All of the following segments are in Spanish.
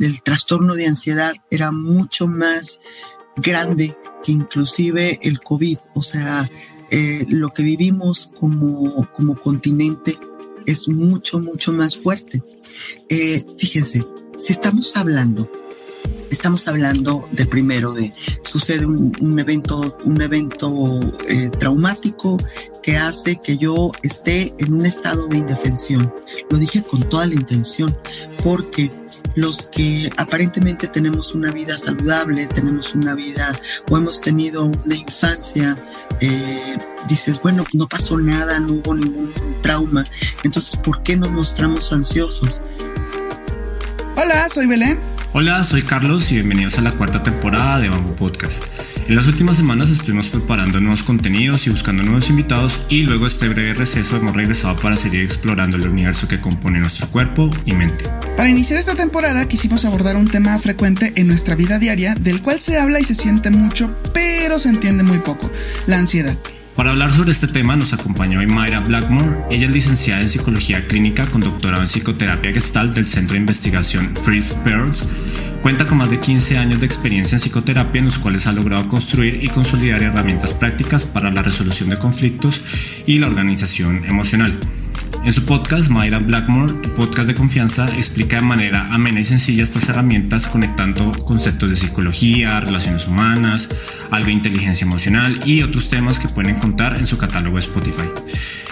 El trastorno de ansiedad era mucho más grande que inclusive el COVID. O sea, eh, lo que vivimos como, como continente es mucho, mucho más fuerte. Eh, fíjense, si estamos hablando, estamos hablando de primero de sucede un, evento, un evento eh, traumático que hace que yo esté en un estado de indefensión. Lo dije con toda la intención, porque los que aparentemente tenemos una vida saludable, tenemos una vida o hemos tenido una infancia, eh, dices, bueno, no pasó nada, no hubo ningún trauma, entonces, ¿por qué nos mostramos ansiosos? Hola, soy Belén. Hola, soy Carlos y bienvenidos a la cuarta temporada de Bamboo Podcast. En las últimas semanas estuvimos preparando nuevos contenidos y buscando nuevos invitados y luego este breve receso hemos regresado para seguir explorando el universo que compone nuestro cuerpo y mente. Para iniciar esta temporada quisimos abordar un tema frecuente en nuestra vida diaria del cual se habla y se siente mucho pero se entiende muy poco, la ansiedad. Para hablar sobre este tema nos acompañó hoy Mayra Blackmore. Ella es licenciada en Psicología Clínica con doctorado en Psicoterapia Gestalt del Centro de Investigación Freeze Pearls Cuenta con más de 15 años de experiencia en psicoterapia en los cuales ha logrado construir y consolidar herramientas prácticas para la resolución de conflictos y la organización emocional. En su podcast, Mayra Blackmore, tu podcast de confianza, explica de manera amena y sencilla estas herramientas conectando conceptos de psicología, relaciones humanas, algo de inteligencia emocional y otros temas que pueden encontrar en su catálogo de Spotify.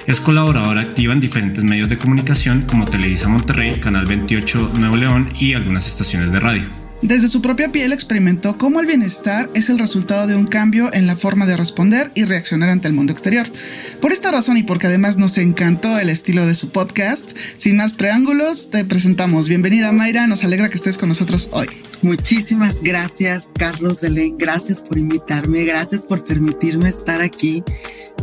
Es colaboradora activa en diferentes medios de comunicación como Televisa Monterrey, Canal 28 Nuevo León y algunas estaciones de radio. Desde su propia piel experimentó cómo el bienestar es el resultado de un cambio en la forma de responder y reaccionar ante el mundo exterior. Por esta razón y porque además nos encantó el estilo de su podcast, sin más preámbulos, te presentamos. Bienvenida Mayra, nos alegra que estés con nosotros hoy. Muchísimas gracias Carlos Belén, gracias por invitarme, gracias por permitirme estar aquí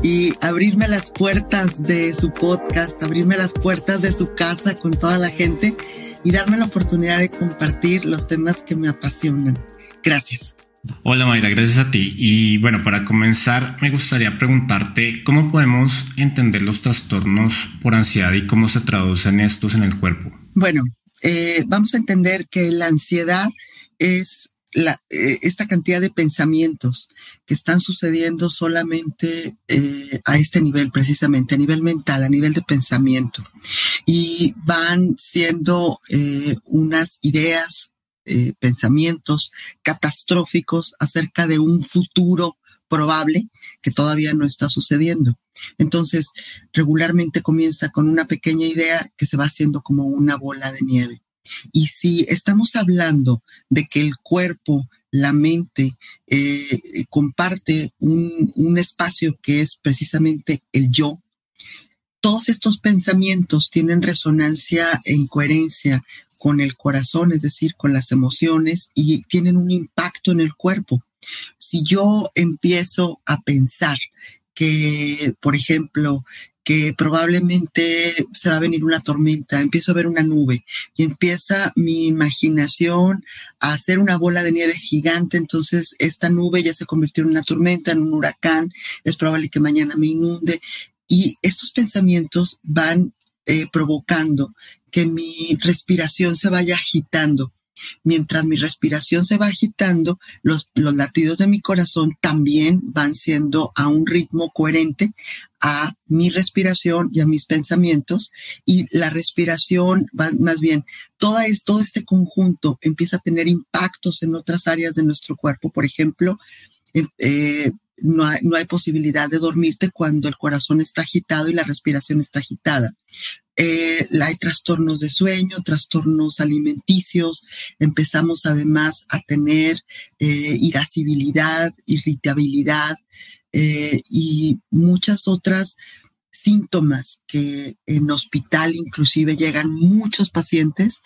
y abrirme las puertas de su podcast, abrirme las puertas de su casa con toda la gente y darme la oportunidad de compartir los temas que me apasionan. Gracias. Hola Mayra, gracias a ti. Y bueno, para comenzar, me gustaría preguntarte cómo podemos entender los trastornos por ansiedad y cómo se traducen estos en el cuerpo. Bueno, eh, vamos a entender que la ansiedad es eh, esta cantidad de pensamientos que están sucediendo solamente eh, a este nivel, precisamente a nivel mental, a nivel de pensamiento. Y van siendo eh, unas ideas, pensamientos catastróficos acerca de un futuro probable que todavía no está sucediendo. Entonces, regularmente comienza con una pequeña idea que se va haciendo como una bola de nieve. Y si estamos hablando de que el cuerpo, la mente, eh, comparte un, un espacio que es precisamente el yo, todos estos pensamientos tienen resonancia en coherencia con el corazón, es decir, con las emociones y tienen un impacto en el cuerpo. Si yo empiezo a pensar que, por ejemplo, que probablemente se va a venir una tormenta, empiezo a ver una nube y empieza mi imaginación a hacer una bola de nieve gigante, entonces esta nube ya se convirtió en una tormenta, en un huracán, es probable que mañana me inunde. Y estos pensamientos van eh, provocando que mi respiración se vaya agitando Mientras mi respiración se va agitando, los, latidos de mi corazón también van siendo a un ritmo coherente a mi respiración y a mis pensamientos. Y la respiración, más bien, todo este conjunto empieza a tener impactos en otras áreas de nuestro cuerpo. Por ejemplo, eh, no no hay, posibilidad de dormirte cuando el corazón está agitado y la respiración está agitada. Eh, hay trastornos de sueño, trastornos alimenticios, empezamos además a tener eh, irascibilidad, irritabilidad eh, y muchas otras síntomas que en hospital inclusive llegan muchos pacientes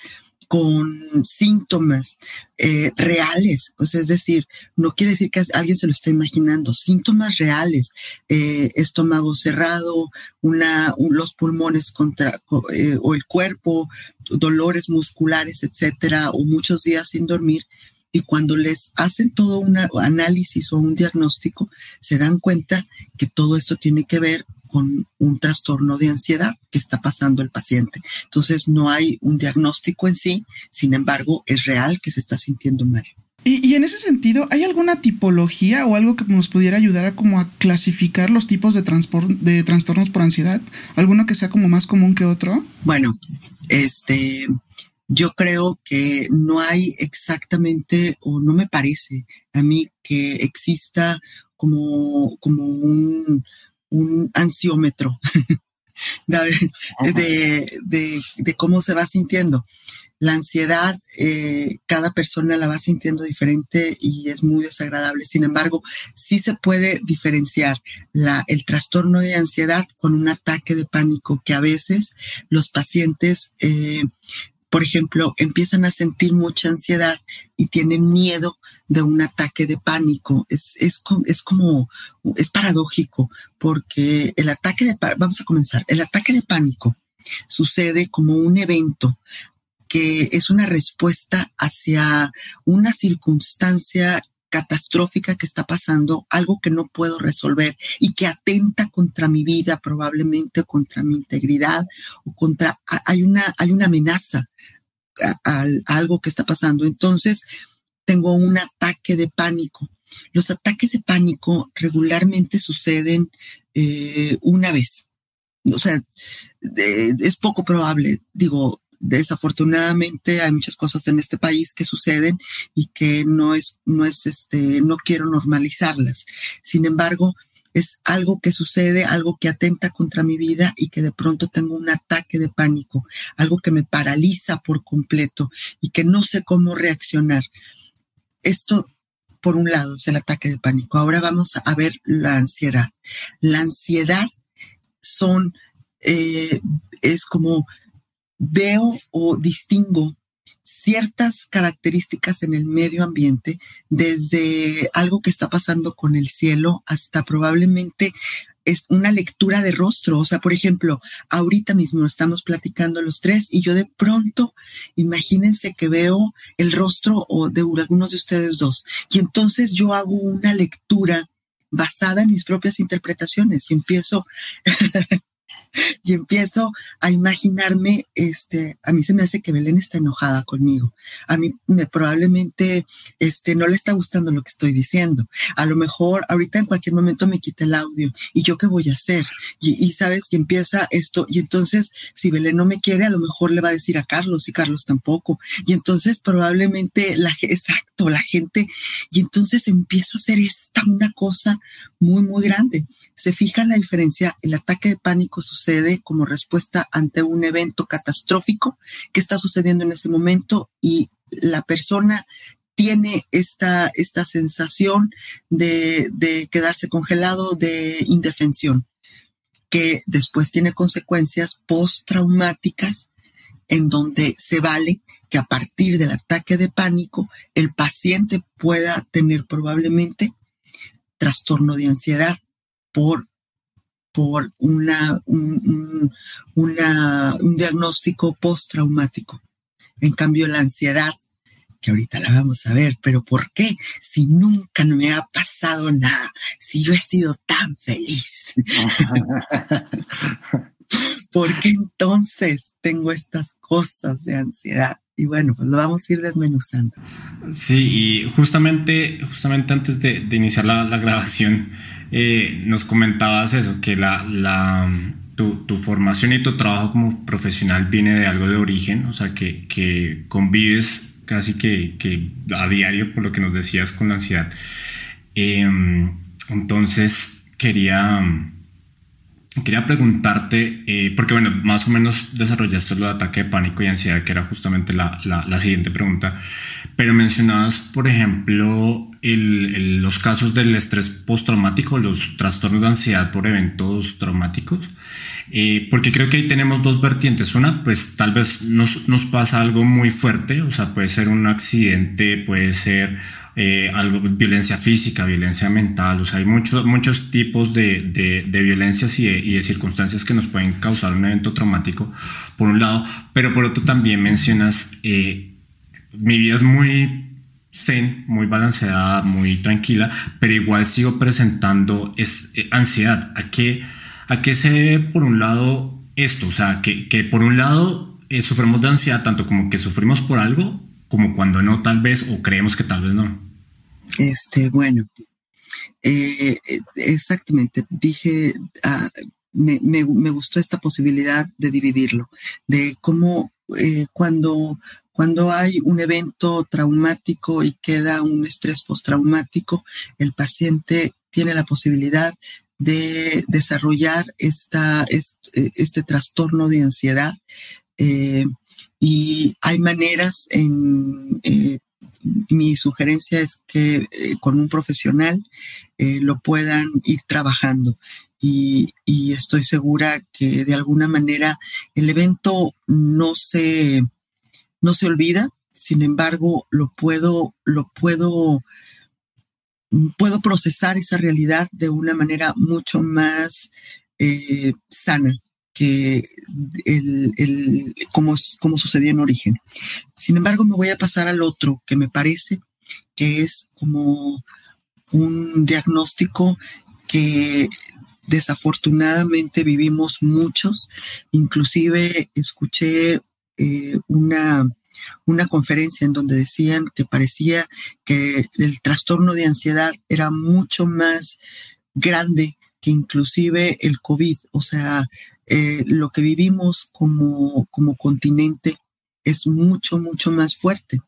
con síntomas eh, reales, es decir, no quiere decir que alguien se lo esté imaginando, síntomas reales, eh, estómago cerrado, los pulmones contra, eh, o el cuerpo, dolores musculares, etcétera, o muchos días sin dormir. Y cuando les hacen todo un análisis o un diagnóstico, se dan cuenta que todo esto tiene que ver con un trastorno de ansiedad que está pasando el paciente. Entonces no hay un diagnóstico en sí, sin embargo es real que se está sintiendo mal. Y, en ese sentido, ¿hay alguna tipología o algo que nos pudiera ayudar a como a clasificar los tipos de, de trastornos por ansiedad? ¿Alguno que sea como más común que otro? Bueno, este, yo creo que no hay exactamente, o no me parece a mí que exista como, como un, un ansiómetro de, de, cómo se va sintiendo. La ansiedad, eh, cada persona la va sintiendo diferente y es muy desagradable. Sin embargo, sí se puede diferenciar la, el trastorno de ansiedad con un ataque de pánico que a veces los pacientes eh, por ejemplo, empiezan a sentir mucha ansiedad y tienen miedo de un ataque de pánico. Es, es, es como, es paradójico, porque el ataque de, vamos a comenzar, el ataque de pánico sucede como un evento que es una respuesta hacia una circunstancia catastrófica que está pasando, algo que no puedo resolver y que atenta contra mi vida probablemente, contra mi integridad o contra, hay una, hay una amenaza a, algo que está pasando. Entonces, tengo un ataque de pánico. Los ataques de pánico regularmente suceden eh, una vez. O sea, es poco probable. Digo, desafortunadamente hay muchas cosas en este país que suceden y que no es, no es este, no quiero normalizarlas. Sin embargo, es algo que sucede, algo que atenta contra mi vida y que de pronto tengo un ataque de pánico, algo que me paraliza por completo y que no sé cómo reaccionar. Esto, por un lado, es el ataque de pánico. Ahora vamos a ver la ansiedad. La ansiedad son, eh, es como veo o distingo ciertas características en el medio ambiente, desde algo que está pasando con el cielo hasta probablemente es una lectura de rostro. O sea, por ejemplo, ahorita mismo estamos platicando los tres y yo de pronto, imagínense que veo el rostro o de algunos de ustedes dos. Y entonces yo hago una lectura basada en mis propias interpretaciones y empiezo y empiezo a imaginarme, este, a mí se me hace que Belén está enojada conmigo. A mí me probablemente, este, no le está gustando lo que estoy diciendo. A lo mejor ahorita en cualquier momento me quita el audio y yo qué voy a hacer. Y, sabes que empieza esto y entonces si Belén no me quiere, a lo mejor le va a decir a Carlos y Carlos tampoco. Y entonces probablemente la, exacto, la gente, y entonces empiezo a hacer esta una cosa muy, muy grande. Se fija la diferencia, el ataque de pánico sucede como respuesta ante un evento catastrófico que está sucediendo en ese momento y la persona tiene esta, esta sensación de, de quedarse congelado, de indefensión, que después tiene consecuencias postraumáticas en donde se vale que a partir del ataque de pánico el paciente pueda tener probablemente trastorno de ansiedad por por una, un, un diagnóstico postraumático. En cambio, la ansiedad, que ahorita la vamos a ver, pero ¿por qué? Si nunca me ha pasado nada, si yo he sido tan feliz. ¿Por qué entonces tengo estas cosas de ansiedad? Y bueno, pues lo vamos a ir desmenuzando. Sí, y justamente, justamente antes de, iniciar la, grabación, eh, nos comentabas eso, que la, la tu, tu, formación y tu trabajo como profesional viene de algo de origen, o sea, que, que convives casi que, que, a diario, por lo que nos decías, con la ansiedad. Em, entonces, quería, quería preguntarte, eh, porque bueno, más o menos desarrollaste lo de ataque de pánico y ansiedad, que era justamente la, la, la siguiente pregunta, pero mencionabas, por ejemplo, los casos del estrés postraumático, los trastornos de ansiedad por eventos traumáticos. Eh, porque creo que ahí tenemos dos vertientes. Una, pues tal vez nos, nos pasa algo muy fuerte, o sea, puede ser un accidente, puede ser eh, algo, violencia física, violencia mental, o sea, hay muchos, muchos tipos de, de, violencias y de, circunstancias que nos pueden causar un evento traumático, por un lado, pero por otro también mencionas, eh, mi vida es muy zen, muy balanceada, muy tranquila, pero igual sigo presentando es, eh, ansiedad. ¿A qué, ¿A qué se debe, por un lado, esto? O sea, que, que por un lado sufrimos de ansiedad, tanto como que sufrimos por algo, como cuando no, tal vez, o creemos que tal vez no. Este, bueno, eh, exactamente. Dije, ah, me, me, gustó esta posibilidad de dividirlo, de cómo eh, cuando, cuando hay un evento traumático y queda un estrés postraumático, el paciente tiene la posibilidad de desarrollar esta, este, este trastorno de ansiedad. Eh, y hay maneras en mi sugerencia es que eh, con un profesional eh, lo puedan ir trabajando. Y, estoy segura que de alguna manera el evento no se, no se olvida, sin embargo, lo puedo, lo puedo, puedo procesar esa realidad de una manera mucho más eh, sana que el, como, como sucedió en origen. Sin embargo, me voy a pasar al otro que me parece que es como un diagnóstico que desafortunadamente vivimos muchos. Inclusive escuché eh, una, una conferencia en donde decían que parecía que el trastorno de ansiedad era mucho más grande que inclusive el COVID. O sea, eh, lo que vivimos como, como continente es mucho, mucho más fuerte.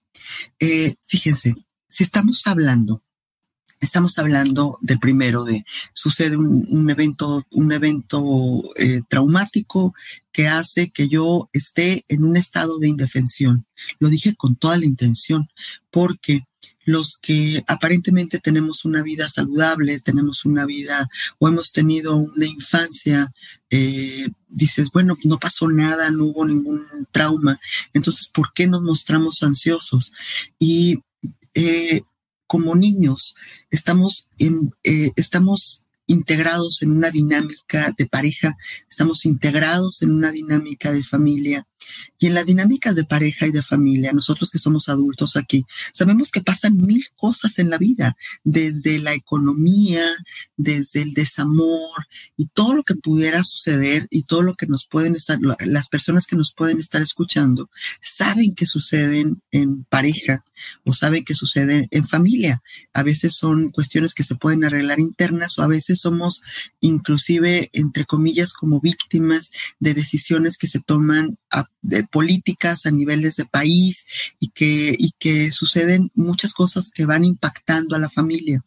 Eh, fíjense, si estamos hablando, estamos hablando del primero de sucede un, evento, un evento eh, traumático que hace que yo esté en un estado de indefensión. Lo dije con toda la intención, porque los que aparentemente tenemos una vida saludable, tenemos una vida o hemos tenido una infancia, eh, dices, bueno, no pasó nada, no hubo ningún trauma, entonces, ¿por qué nos mostramos ansiosos? Y eh, como niños, estamos, en, eh, estamos integrados en una dinámica de pareja, estamos integrados en una dinámica de familia, y en las dinámicas de pareja y de familia, nosotros que somos adultos aquí, sabemos que pasan mil cosas en la vida, desde la economía, desde el desamor y todo lo que pudiera suceder y todo lo que nos pueden estar, las personas que nos pueden estar escuchando, saben que suceden en pareja o saben que suceden en familia. A veces son cuestiones que se pueden arreglar internas o a veces somos inclusive, entre comillas, como víctimas de decisiones que se toman a de políticas a nivel de país y que, y que suceden muchas cosas que van impactando a la familia.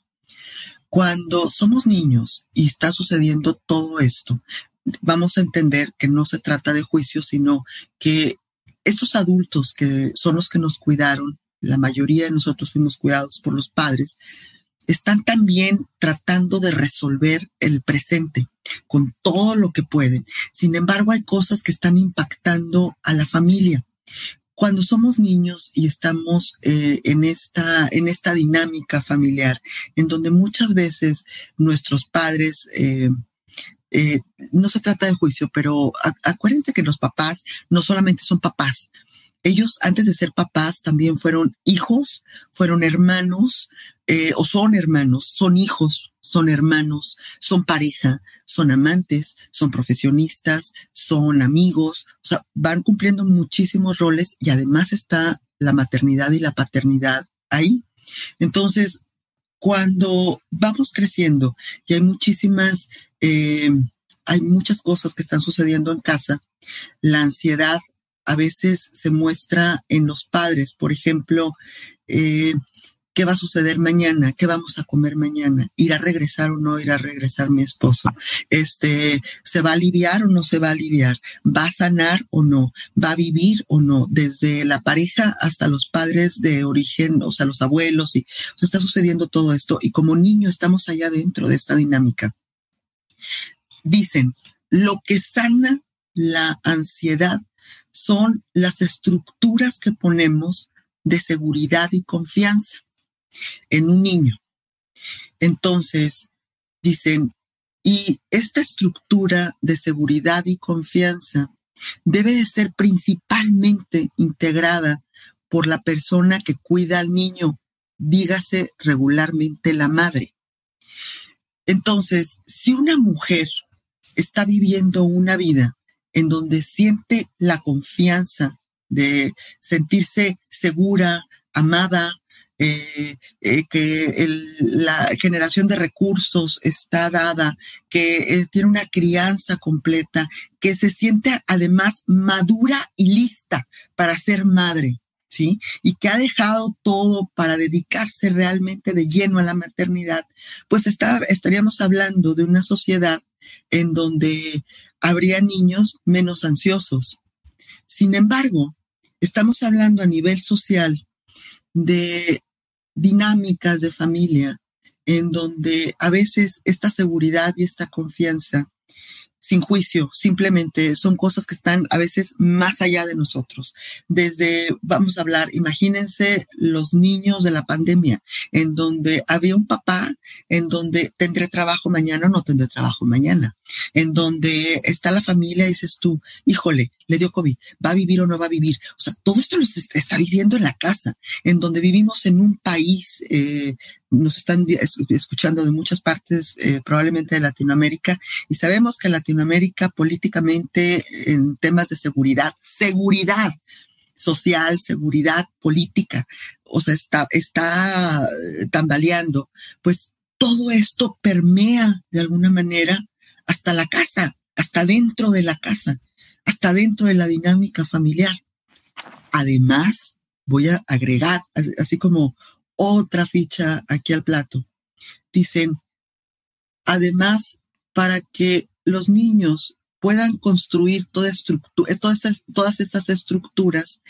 Cuando somos niños y está sucediendo todo esto, vamos a entender que no se trata de juicio, sino que estos adultos que son los que nos cuidaron, la mayoría de nosotros fuimos cuidados por los padres, están también tratando de resolver el presente con todo lo que pueden. Sin embargo, hay cosas que están impactando a la familia. Cuando somos niños y estamos eh, en, esta, en esta dinámica familiar, en donde muchas veces nuestros padres eh, eh, no se trata de juicio, pero acuérdense que los papás no solamente son papás, ellos antes de ser papás también fueron hijos, fueron hermanos eh, o son hermanos, son hijos, son hermanos, son pareja, son amantes, son profesionistas, son amigos, o sea, van cumpliendo muchísimos roles y además está la maternidad y la paternidad ahí. Entonces, cuando vamos creciendo y hay muchísimas, eh, hay muchas cosas que están sucediendo en casa, la ansiedad a veces se muestra en los padres. Por ejemplo, eh, ¿qué va a suceder mañana? ¿Qué vamos a comer mañana? ¿Irá a regresar o no irá a regresar mi esposo? Este, ¿se va a aliviar o no se va a aliviar? ¿Va a sanar o no? ¿Va a vivir o no? Desde la pareja hasta los padres de origen, o sea, los abuelos, y está sucediendo todo esto. Y como niño estamos allá dentro de esta dinámica. Dicen, lo que sana la ansiedad son las estructuras que ponemos de seguridad y confianza en un niño. Entonces, dicen, y esta estructura de seguridad y confianza debe de ser principalmente integrada por la persona que cuida al niño, dígase regularmente la madre. Entonces, si una mujer está viviendo una vida en donde siente la confianza de sentirse segura, amada, eh, eh, que la generación de recursos está dada, que eh, tiene una crianza completa, que se siente además madura y lista para ser madre. ¿Sí? Y que ha dejado todo para dedicarse realmente de lleno a la maternidad, pues estaríamos hablando de una sociedad en donde habría niños menos ansiosos. Sin embargo, estamos hablando a nivel social de dinámicas de familia en donde a veces esta seguridad y esta confianza sin juicio, simplemente son cosas que están a veces más allá de nosotros. Desde, vamos a hablar, imagínense los niños de la pandemia, en donde había un papá, en donde tendré trabajo mañana o no tendré trabajo mañana, en donde está la familia dices tú, híjole, le dio COVID, va a vivir o no va a vivir. O sea, todo esto lo está viviendo en la casa, en donde vivimos en un país, eh, nos están escuchando de muchas partes, eh, probablemente de Latinoamérica, y sabemos que Latinoamérica políticamente en temas de seguridad, seguridad social, seguridad política, o sea, está, está eh, tambaleando, pues todo esto permea de alguna manera hasta la casa, hasta dentro de la casa hasta dentro de la dinámica familiar. Además, voy a agregar, así como otra ficha aquí al plato. Dicen, además, para que los niños puedan construir toda estructura, todas, todas estas estructuras,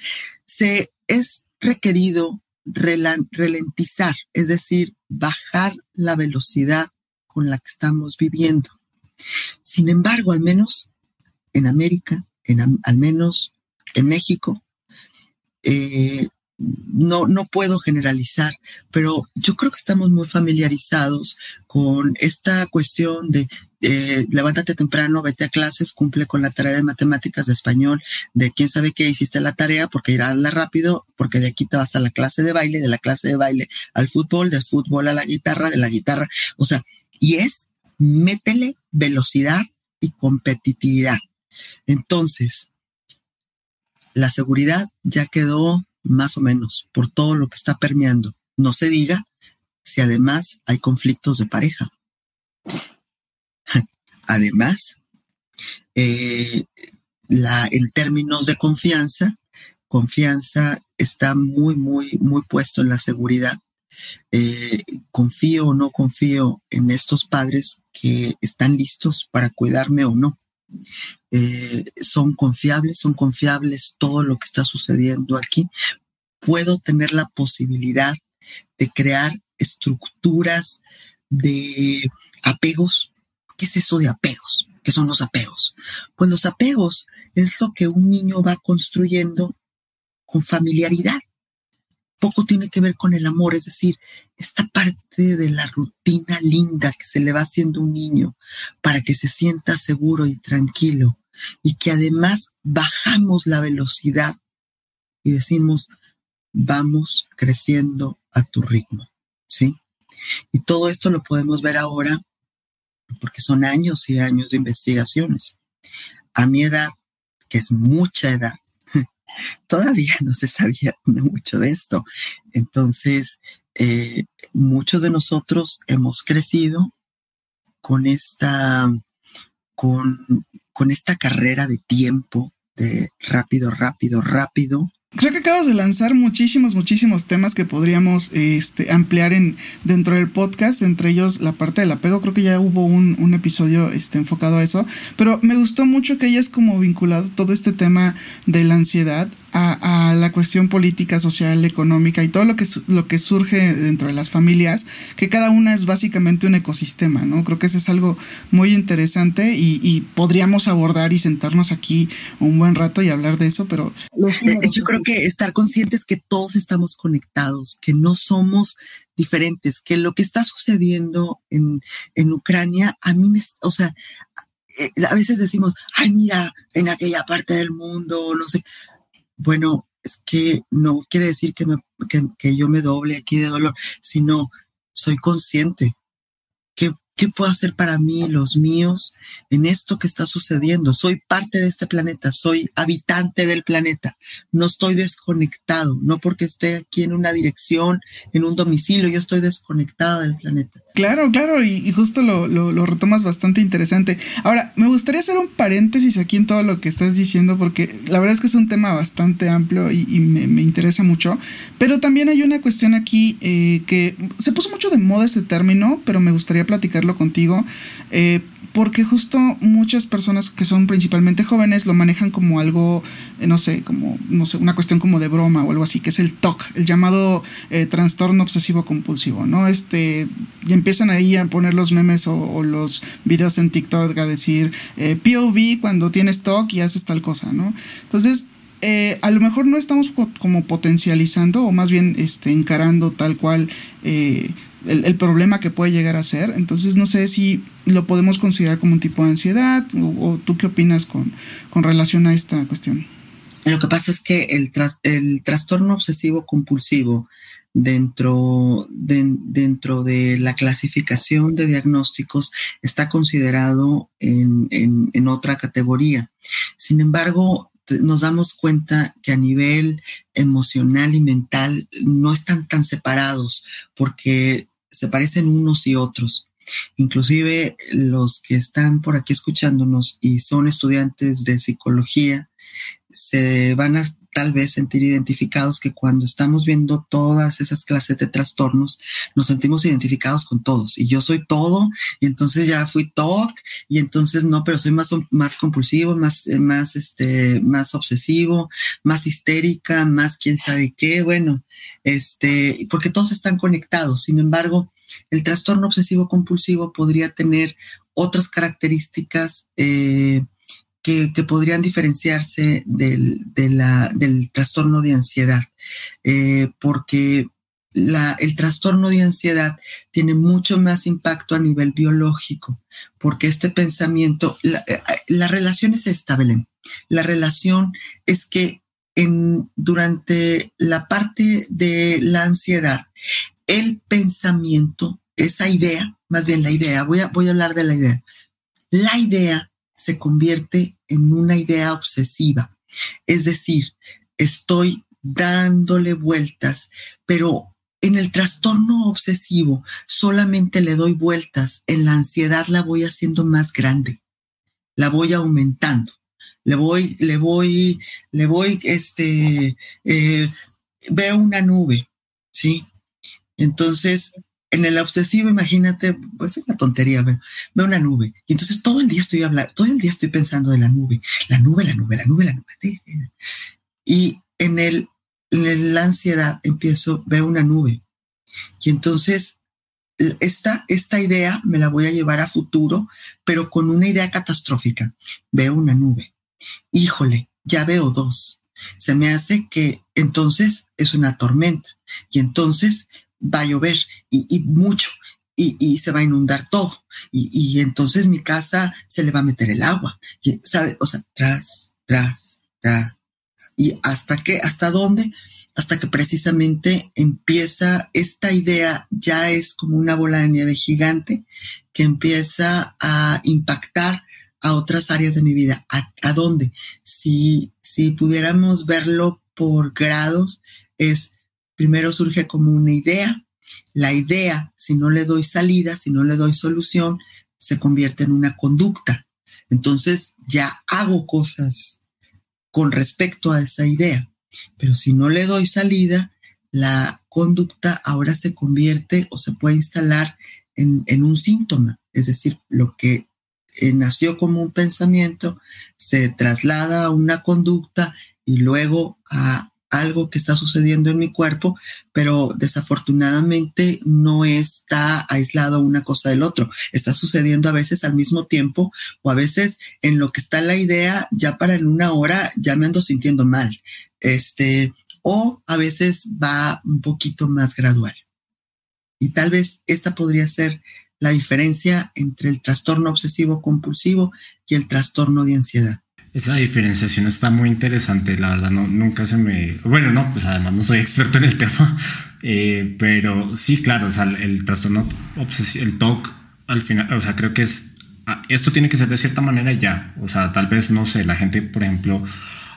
se es requerido ralentizar, es decir, bajar la velocidad con la que estamos viviendo. Sin embargo, al menos en América, en, al menos en México, eh, no, no puedo generalizar, pero yo creo que estamos muy familiarizados con esta cuestión de levántate temprano, vete a clases, cumple con la tarea de matemáticas, de español, de quién sabe qué hiciste la tarea, porque irás rápido, porque de aquí te vas a la clase de baile, de la clase de baile al fútbol, del fútbol a la guitarra, de la guitarra, o sea, y es métele velocidad y competitividad. Entonces, la seguridad ya quedó más o menos por todo lo que está permeando. No se diga si además hay conflictos de pareja. Además, eh, la, en términos de confianza, confianza está muy, muy, muy puesto en la seguridad. Eh, confío o no confío en estos padres que están listos para cuidarme o no. Eh, son confiables, son confiables todo lo que está sucediendo aquí. Puedo tener la posibilidad de crear estructuras de apegos. ¿Qué es eso de apegos? ¿Qué son los apegos? Pues los apegos es lo que un niño va construyendo con familiaridad poco tiene que ver con el amor, es decir, esta parte de la rutina linda que se le va haciendo un niño para que se sienta seguro y tranquilo y que además bajamos la velocidad y decimos, vamos creciendo a tu ritmo, ¿sí? Y todo esto lo podemos ver ahora porque son años y años de investigaciones. A mi edad, que es mucha edad, todavía no se sabía mucho de esto. Entonces, eh, muchos de nosotros hemos crecido con esta, con, con esta carrera de tiempo, de rápido, rápido, rápido, Creo que acabas de lanzar muchísimos, muchísimos temas que podríamos este, ampliar en, dentro del podcast, entre ellos la parte del apego. Creo que ya hubo un, un episodio este, enfocado a eso, pero me gustó mucho que hayas como vinculado todo este tema de la ansiedad a, la cuestión política, social, económica y todo lo que, lo que surge dentro de las familias, que cada una es básicamente un ecosistema, ¿no? Creo que eso es algo muy interesante y, podríamos abordar y sentarnos aquí un buen rato y hablar de eso, pero... Eh, yo creo que estar conscientes que todos estamos conectados, que no somos diferentes, que lo que está sucediendo en, en Ucrania, a mí me, o sea, eh, a veces decimos, ay, mira, en aquella parte del mundo, no sé. Bueno, es que no quiere decir que, me, que, yo me doble aquí de dolor, sino soy consciente. ¿Qué, ¿Qué puedo hacer para mí, los míos, en esto que está sucediendo? Soy parte de este planeta, soy habitante del planeta, no estoy desconectado, no porque esté aquí en una dirección, en un domicilio, yo estoy desconectada del planeta. Claro, claro, y, justo lo, retomas bastante interesante. Ahora, me gustaría hacer un paréntesis aquí en todo lo que estás diciendo, porque la verdad es que es un tema bastante amplio y, me, interesa mucho, pero también hay una cuestión aquí eh, que se puso mucho de moda este término, pero me gustaría contigo. Eh, porque justo muchas personas que son principalmente jóvenes lo manejan como algo, eh, no sé, como, no sé, una cuestión como de broma o algo así, que es el TOC, el llamado eh, trastorno obsesivo compulsivo, ¿no? Este, y empiezan ahí a poner los memes o, los videos en TikTok a decir, POV cuando tienes TOC y haces tal cosa, ¿no? Entonces, a lo mejor no estamos como potencializando o más bien este, encarando tal cual el, problema que puede llegar a ser. Entonces no sé si lo podemos considerar como un tipo de ansiedad o, tú qué opinas con, con, relación a esta cuestión. Lo que pasa es que el, trastorno obsesivo compulsivo dentro de, dentro de la clasificación de diagnósticos está considerado en, en otra categoría. Sin embargo, nos damos cuenta que a nivel emocional y mental no están tan separados porque se parecen unos y otros. Inclusive los que están por aquí escuchándonos y son estudiantes de psicología, se van a tal vez sentir identificados que cuando estamos viendo todas esas clases de trastornos, nos sentimos identificados con todos. Y yo soy todo, y entonces ya fui TOC, y entonces no, pero soy más, más compulsivo, más, más, este, más obsesivo, más histérica, más quién sabe qué. Bueno, este, porque todos están conectados. Sin embargo, el trastorno obsesivo compulsivo podría tener otras características eh, que, podrían diferenciarse del, del trastorno de ansiedad, eh, porque el trastorno de ansiedad tiene mucho más impacto a nivel biológico, porque este pensamiento, la, eh, relación es esta, La relación es que en, durante la parte de la ansiedad, el pensamiento, esa idea, más bien la idea, voy a, voy a hablar de la idea. La idea se convierte en una idea obsesiva. Es decir, estoy dándole vueltas, pero en el trastorno obsesivo solamente le doy vueltas, en la ansiedad la voy haciendo más grande, la voy aumentando, le voy, le voy, le voy, este, eh, veo una nube, ¿sí? Entonces en el obsesivo, imagínate, pues es una tontería, veo, una nube. Y entonces todo el día estoy hablando, todo el día estoy pensando de la nube, la nube, la nube, la nube, la nube. Sí, sí. Y en, el, en la ansiedad empiezo, veo una nube. Y entonces esta, esta idea me la voy a llevar a futuro, pero con una idea catastrófica. Veo una nube. Híjole, ya veo dos. Se me hace que entonces es una tormenta. Y entonces va a llover y, mucho y, se va a inundar todo. Y, entonces mi casa se le va a meter el agua. Y, ¿sabe? O sea, tras, tras, tras. Y hasta que, hasta dónde, hasta que precisamente empieza esta idea, ya es como una bola de nieve gigante que empieza a impactar a otras áreas de mi vida. ¿A, dónde? Si, si pudiéramos verlo por grados, es primero surge como una idea. La idea, si no le doy salida, si no le doy solución, se convierte en una conducta. Entonces ya hago cosas con respecto a esa idea. Pero si no le doy salida, la conducta ahora se convierte o se puede instalar en, un síntoma. Es decir, lo que eh, nació como un pensamiento se traslada a una conducta y luego a algo que está sucediendo en mi cuerpo, pero desafortunadamente no está aislado una cosa del otro. Está sucediendo a veces al mismo tiempo o a veces en lo que está la idea, ya para en una hora ya me ando sintiendo mal. Este, o a veces va un poquito más gradual. Y tal vez esa podría ser la diferencia entre el trastorno obsesivo compulsivo y el trastorno de ansiedad. Esa diferenciación está muy interesante, la verdad, no, nunca se me... Bueno, no, pues además no soy experto en el tema, eh, pero sí, claro, o sea, el, trastorno obsesivo, el TOC, al final, o sea, creo que es... Ah, esto tiene que ser de cierta manera ya, o sea, tal vez, no sé, la gente, por ejemplo,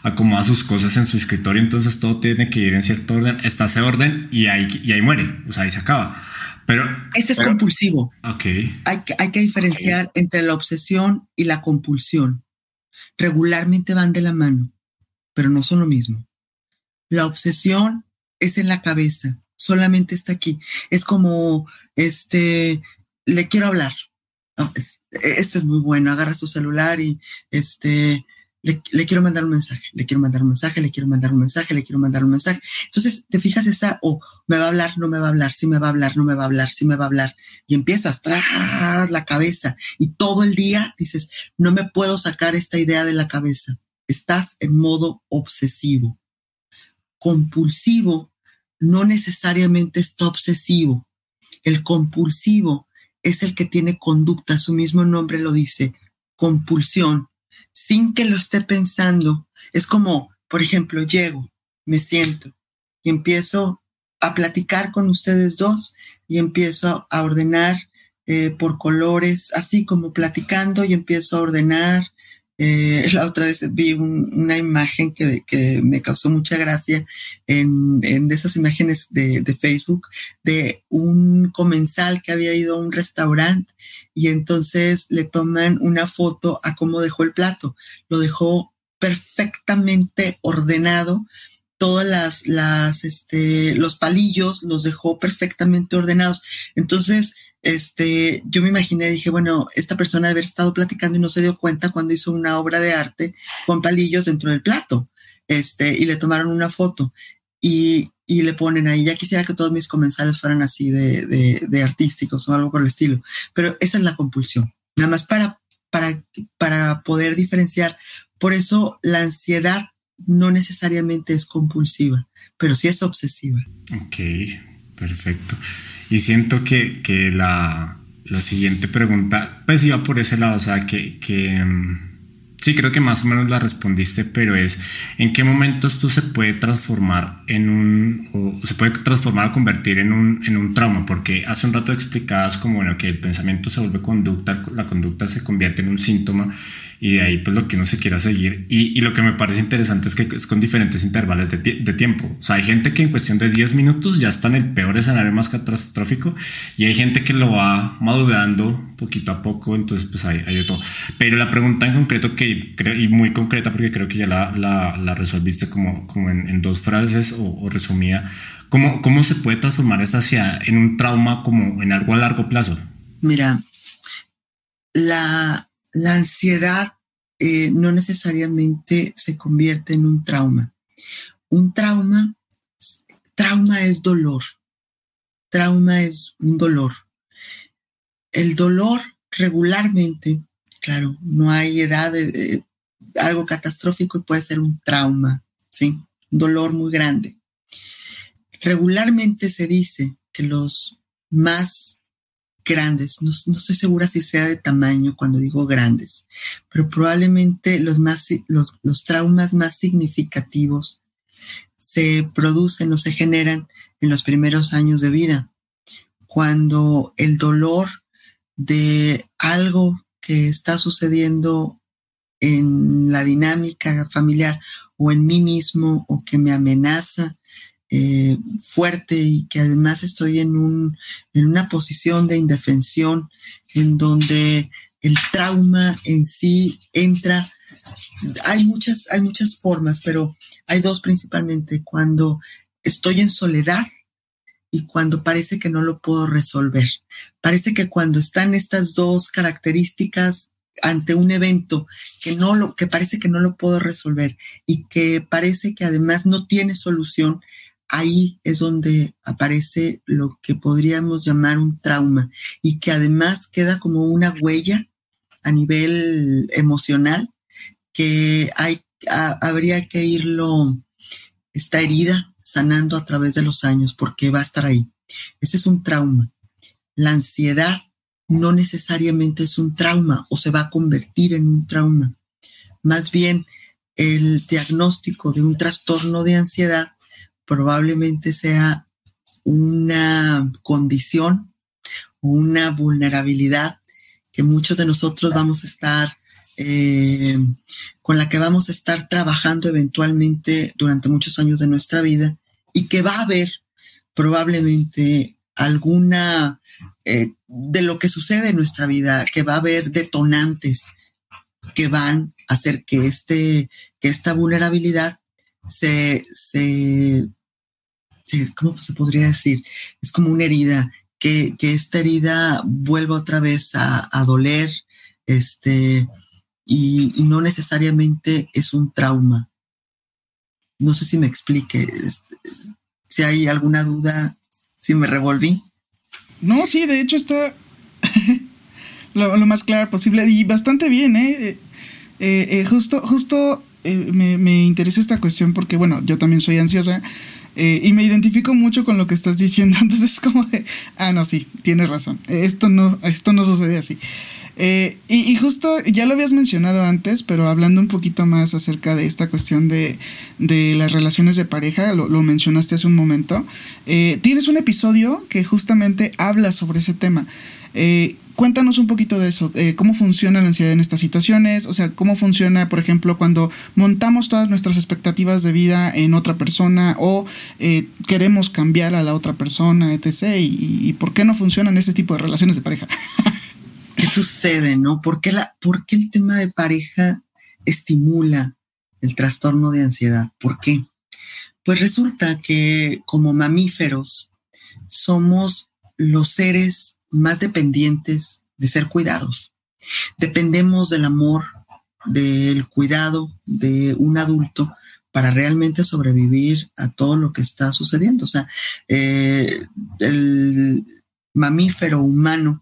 acomoda sus cosas en su escritorio, entonces todo tiene que ir en cierto orden, está ese orden y ahí, y ahí muere, o sea, ahí se acaba. Pero, este es compulsivo. Ok. Hay que, hay que diferenciar entre la obsesión y la compulsión regularmente van de la mano, pero no son lo mismo. La obsesión es en la cabeza, solamente está aquí. Es como, este, le quiero hablar. esto es muy bueno, agarra su celular y, este, le, quiero mandar un mensaje, le quiero mandar un mensaje, le quiero mandar un mensaje, le quiero mandar un mensaje. Entonces, te fijas esa, o me va a hablar, no me va a hablar, si me va a hablar, no me va a hablar, si me va a hablar. Y empiezas tras la cabeza y todo el día dices, no me puedo sacar esta idea de la cabeza. Estás en modo obsesivo. Compulsivo no necesariamente está obsesivo. El compulsivo es el que tiene conducta, su mismo nombre lo dice, compulsión sin que lo esté pensando. Es como, por ejemplo, llego, me siento y empiezo a platicar con ustedes dos y empiezo a ordenar eh, por colores, así como platicando y empiezo a ordenar. Eh, la otra vez vi una imagen que, que, me causó mucha gracia en, esas imágenes de, de, Facebook de un comensal que había ido a un restaurante y entonces le toman una foto a cómo dejó el plato. Lo dejó perfectamente ordenado. Todas las, las, este, los palillos los dejó perfectamente ordenados. Entonces, este, yo me imaginé, dije, bueno, esta persona debe haber estado platicando y no se dio cuenta cuando hizo una obra de arte con palillos dentro del plato. Este, y le tomaron una foto. Y, le ponen ahí, ya quisiera que todos mis comensales fueran así de, de, artísticos o algo por el estilo, pero esa es la compulsión, nada más para, para poder diferenciar. Por eso la ansiedad no necesariamente es compulsiva, pero sí es obsesiva. Ok, perfecto. Y siento que, que la, la, siguiente pregunta, pues iba por ese lado, o sea, que, que mm, Sí, creo que más o menos la respondiste, pero es en qué momentos tú se puede transformar en un, o se puede transformar o convertir en un, en un trauma, porque hace un rato explicabas como, bueno, que el pensamiento se vuelve conducta, la conducta se convierte en un síntoma y de ahí pues lo que uno se quiera seguir. Y, y lo que me parece interesante es que es con diferentes intervalos de, de, tiempo. O sea, hay gente que en cuestión de 10 minutos ya está en el peor escenario más catastrófico y hay gente que lo va madurando poquito a poco, entonces pues hay, hay de todo. Pero la pregunta en concreto que creo, y muy concreta porque creo que ya la, la, la resolviste como, como en, en dos frases o, o resumida, ¿cómo, ¿cómo se puede transformar esa hacia en un trauma como en algo a largo plazo? Mira, la, la ansiedad eh, no necesariamente se convierte en un trauma. Un trauma, trauma es dolor. Trauma es un dolor. El dolor regularmente, claro, no hay edad de, algo catastrófico y puede ser un trauma, ¿sí? Un dolor muy grande. Regularmente se dice que los más grandes, no, estoy segura si sea de tamaño cuando digo grandes, pero probablemente los, más, los, los traumas más significativos se producen o se generan en los primeros años de vida, cuando el dolor de algo que está sucediendo en la dinámica familiar o en mí mismo o que me amenaza eh, fuerte y que además estoy en, un, en una posición de indefensión en donde el trauma en sí entra. Hay muchas, hay muchas formas, pero hay dos principalmente. Cuando estoy en soledad y cuando parece que no lo puedo resolver. Parece que cuando están estas dos características ante un evento que no lo, que parece que no lo puedo resolver y que parece que además no tiene solución, ahí es donde aparece lo que podríamos llamar un trauma y que además queda como una huella a nivel emocional que habría que irlo, esta herida sanando a través de los años porque va a estar ahí. Ese es un trauma. La ansiedad no necesariamente es un trauma o se va a convertir en un trauma. Más bien, el diagnóstico de un trastorno de ansiedad probablemente sea una condición, una vulnerabilidad que muchos de nosotros vamos a estar, eh, con la que vamos a estar trabajando eventualmente durante muchos años de nuestra vida y que va a haber probablemente alguna eh, de lo que sucede en nuestra vida, que va a haber detonantes que van a hacer que, este, que esta vulnerabilidad se, se, ¿cómo se podría decir? Es como una herida, que, que esta herida vuelva otra vez a, a doler, este, y, no necesariamente es un trauma. No sé si me explique. Si hay alguna duda, si me revolví. No, sí, de hecho está lo, más claro posible y bastante bien, ¿eh? eh, eh, eh justo, justo me, me, interesa esta cuestión porque, bueno, yo también soy ansiosa y me identifico mucho con lo que estás diciendo, entonces es como de, ah, no, sí, tienes razón, esto no, esto no sucede así. Eh, y, justo ya lo habías mencionado antes, pero hablando un poquito más acerca de esta cuestión de, las relaciones de pareja, lo, mencionaste hace un momento, eh, tienes un episodio que justamente habla sobre ese tema. Eh, cuéntanos un poquito de eso, cómo funciona la ansiedad en estas situaciones, o sea, cómo funciona, por ejemplo, cuando montamos todas nuestras expectativas de vida en otra persona o queremos cambiar a la otra persona, etc. Y por qué no funcionan ese tipo de relaciones de pareja. ¿Qué sucede, no? ¿Por qué, la, ¿Por qué el tema de pareja estimula el trastorno de ansiedad? ¿Por qué? Pues resulta que como mamíferos somos los seres más dependientes de ser cuidados. Dependemos del amor, del cuidado de un adulto para realmente sobrevivir a todo lo que está sucediendo. O sea, eh, el mamífero humano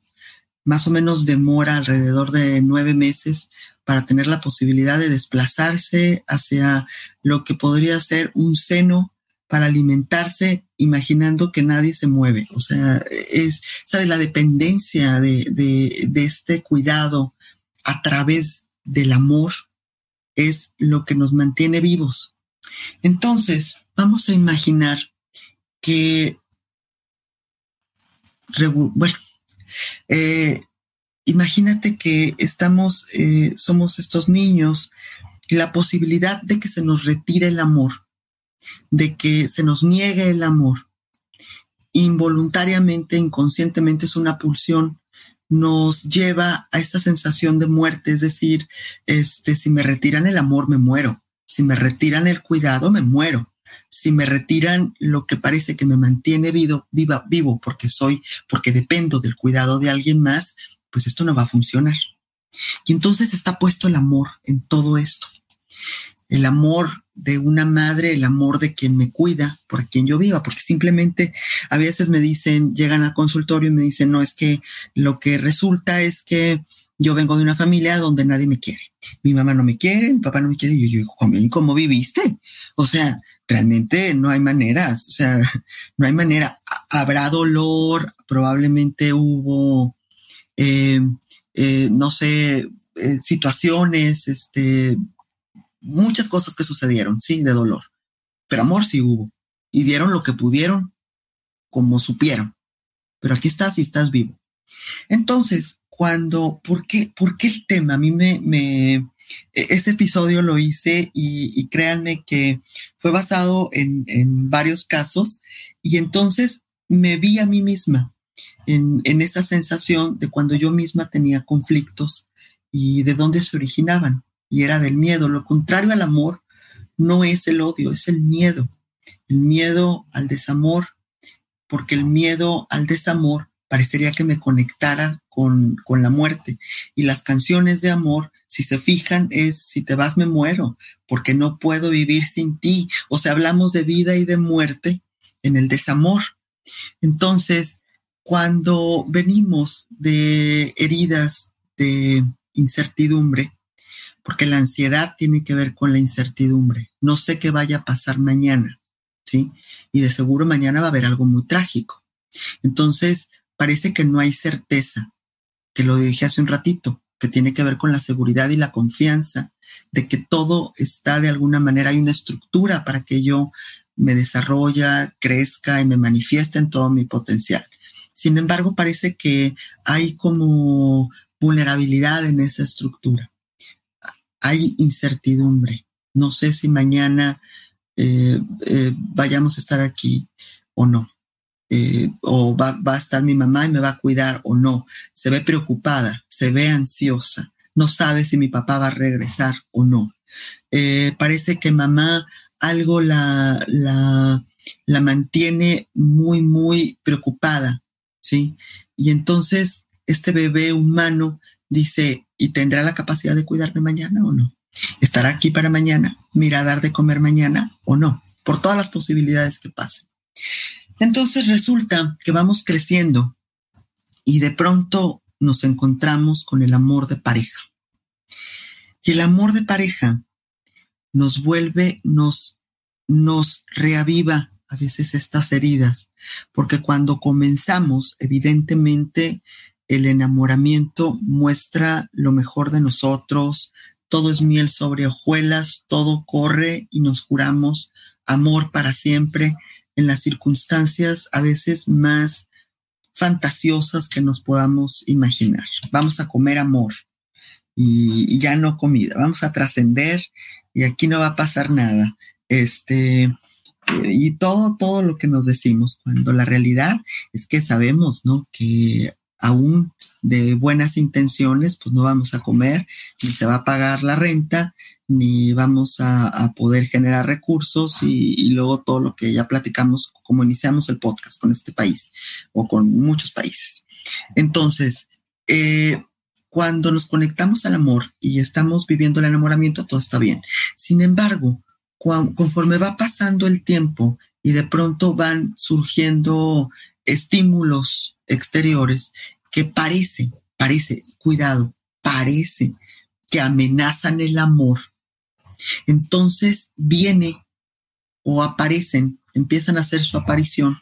más o menos demora alrededor de nueve meses para tener la posibilidad de desplazarse hacia lo que podría ser un seno para alimentarse imaginando que nadie se mueve. O sea, es, ¿sabes? La dependencia de, de este cuidado a través del amor es lo que nos mantiene vivos. Entonces, vamos a imaginar que, bueno, eh, imagínate que estamos, eh, somos estos niños, la posibilidad de que se nos retire el amor, de que se nos niegue el amor, involuntariamente, inconscientemente es una pulsión, nos lleva a esta sensación de muerte, es decir, este, si me retiran el amor, me muero, si me retiran el cuidado, me muero si me retiran lo que parece que me mantiene vivo, viva, vivo porque soy, porque dependo del cuidado de alguien más, pues esto no va a funcionar. Y entonces está puesto el amor en todo esto. El amor de una madre, el amor de quien me cuida, por quien yo viva, porque simplemente a veces me dicen, llegan al consultorio y me dicen, no, es que lo que resulta es que yo vengo de una familia donde nadie me quiere. Mi mamá no me quiere, mi papá no me quiere. Y yo, digo, ¿cómo, viviste? O sea, realmente no hay maneras. O sea, no hay manera. Habrá dolor, probablemente hubo, eh, eh, no sé, eh, situaciones, este, muchas cosas que sucedieron, sí, de dolor. Pero amor sí hubo. Y dieron lo que pudieron, como supieron. Pero aquí estás y estás vivo. Entonces, cuando, ¿por qué, por qué el tema? A mí me, me este episodio lo hice y, créanme que fue basado en, en, varios casos y entonces me vi a mí misma en, en esa sensación de cuando yo misma tenía conflictos y de dónde se originaban y era del miedo. Lo contrario al amor no es el odio, es el miedo. El miedo al desamor, porque el miedo al desamor parecería que me conectara con, con la muerte. Y las canciones de amor, si se fijan, es si te vas me muero, porque no puedo vivir sin ti. O sea, hablamos de vida y de muerte en el desamor. Entonces, cuando venimos de heridas de incertidumbre, porque la ansiedad tiene que ver con la incertidumbre. No sé qué vaya a pasar mañana, ¿sí? Y de seguro mañana va a haber algo muy trágico. Entonces, parece que no hay certeza, que lo dije hace un ratito, que tiene que ver con la seguridad y la confianza de que todo está de alguna manera, hay una estructura para que yo me desarrolla, crezca y me manifieste en todo mi potencial. Sin embargo, parece que hay como vulnerabilidad en esa estructura hay incertidumbre. No sé si mañana eh, eh, vayamos a estar aquí o no. Eh, o va, a estar mi mamá y me va a cuidar o no. Se ve preocupada, se ve ansiosa, no sabe si mi papá va a regresar o no. parece que mamá algo la, la, mantiene muy, muy preocupada, ¿sí? Y entonces este bebé humano dice, ¿y tendrá la capacidad de cuidarme mañana o no? ¿Estará aquí para mañana? ¿Mira a dar de comer mañana o no? Por todas las posibilidades que pasen. Entonces resulta que vamos creciendo y de pronto nos encontramos con el amor de pareja. Y el amor de pareja nos vuelve, nos, nos reaviva a veces estas heridas, porque cuando comenzamos, evidentemente, el enamoramiento muestra lo mejor de nosotros, todo es miel sobre hojuelas, todo corre y nos juramos amor para siempre en las circunstancias a veces más fantasiosas que nos podamos imaginar. Vamos a comer amor y, ya no comida, vamos a trascender y aquí no va a pasar nada. Este, y todo, todo lo que nos decimos, cuando la realidad es que sabemos, ¿no? Que aún de buenas intenciones, pues no vamos a comer, ni se va a pagar la renta, ni vamos a, poder generar recursos y, luego todo lo que ya platicamos, como iniciamos el podcast con este país o con muchos países. Entonces, eh, cuando nos conectamos al amor y estamos viviendo el enamoramiento, todo está bien. Sin embargo, conforme va pasando el tiempo y de pronto van surgiendo estímulos exteriores que parece, parece, cuidado, parece que amenazan el amor, entonces viene o aparecen, empiezan a hacer su aparición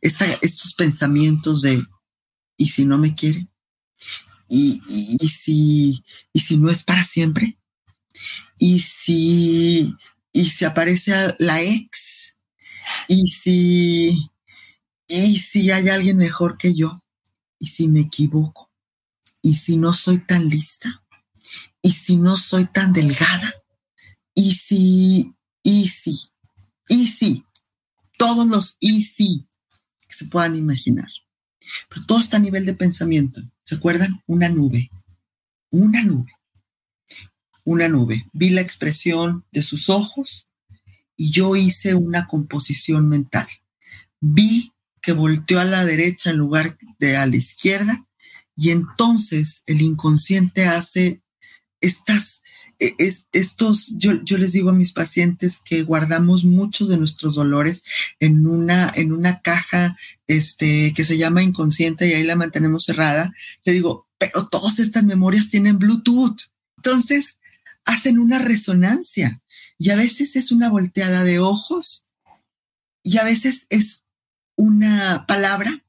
estos pensamientos de, ¿y si no me quiere? ¿Y, si, ¿Y si no es para siempre? ¿Y si, y si aparece la ex? ¿Y si, ¿Y si hay alguien mejor que yo? ¿Y si me equivoco? ¿Y si no soy tan lista? ¿Y si no soy tan delgada? ¿Y si, y si, y si? Todos los y si que se puedan imaginar. Pero todo está a nivel de pensamiento. ¿Se acuerdan? Una nube. Una nube. Una nube. Vi la expresión de sus ojos y yo hice una composición mental. Vi que volteó a la derecha en lugar de a la izquierda y entonces el inconsciente hace estas, e, estos, yo, yo, les digo a mis pacientes que guardamos muchos de nuestros dolores en una, en una caja este, que se llama inconsciente y ahí la mantenemos cerrada. Le digo, pero todas estas memorias tienen Bluetooth. Entonces, hacen una resonancia y a veces es una volteada de ojos y a veces es una palabra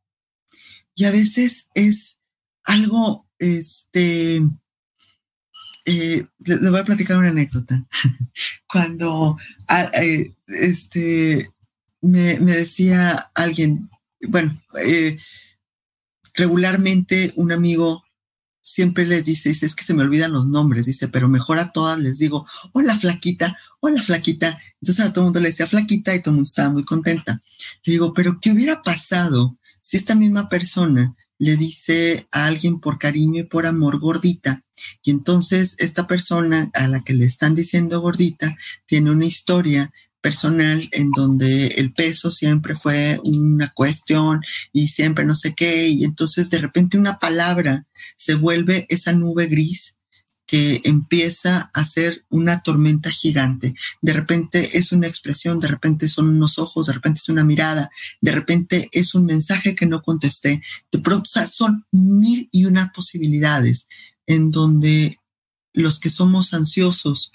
y a veces es algo, este, eh, le, voy a platicar una anécdota. Cuando eh, este, me, decía alguien, bueno, eh, regularmente un amigo siempre les dice, dice, es que se me olvidan los nombres, dice, pero mejor a todas les digo, hola flaquita, hola flaquita. Entonces a todo el mundo le decía flaquita y todo el mundo estaba muy contenta. Le digo, pero ¿qué hubiera pasado si esta misma persona le dice a alguien por cariño y por amor gordita? Y entonces esta persona a la que le están diciendo gordita tiene una historia personal en donde el peso siempre fue una cuestión y siempre no sé qué, y entonces de repente una palabra se vuelve esa nube gris que empieza a ser una tormenta gigante. De repente es una expresión, de repente son unos ojos, de repente es una mirada, de repente es un mensaje que no contesté. De pronto, son mil y una posibilidades en donde los que somos ansiosos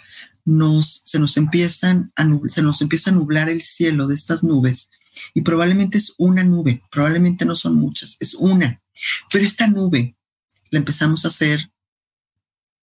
se nos empiezan a se nos empieza a nublar el cielo de estas nubes y probablemente es una nube, probablemente no son muchas, es una, pero esta nube la empezamos a hacer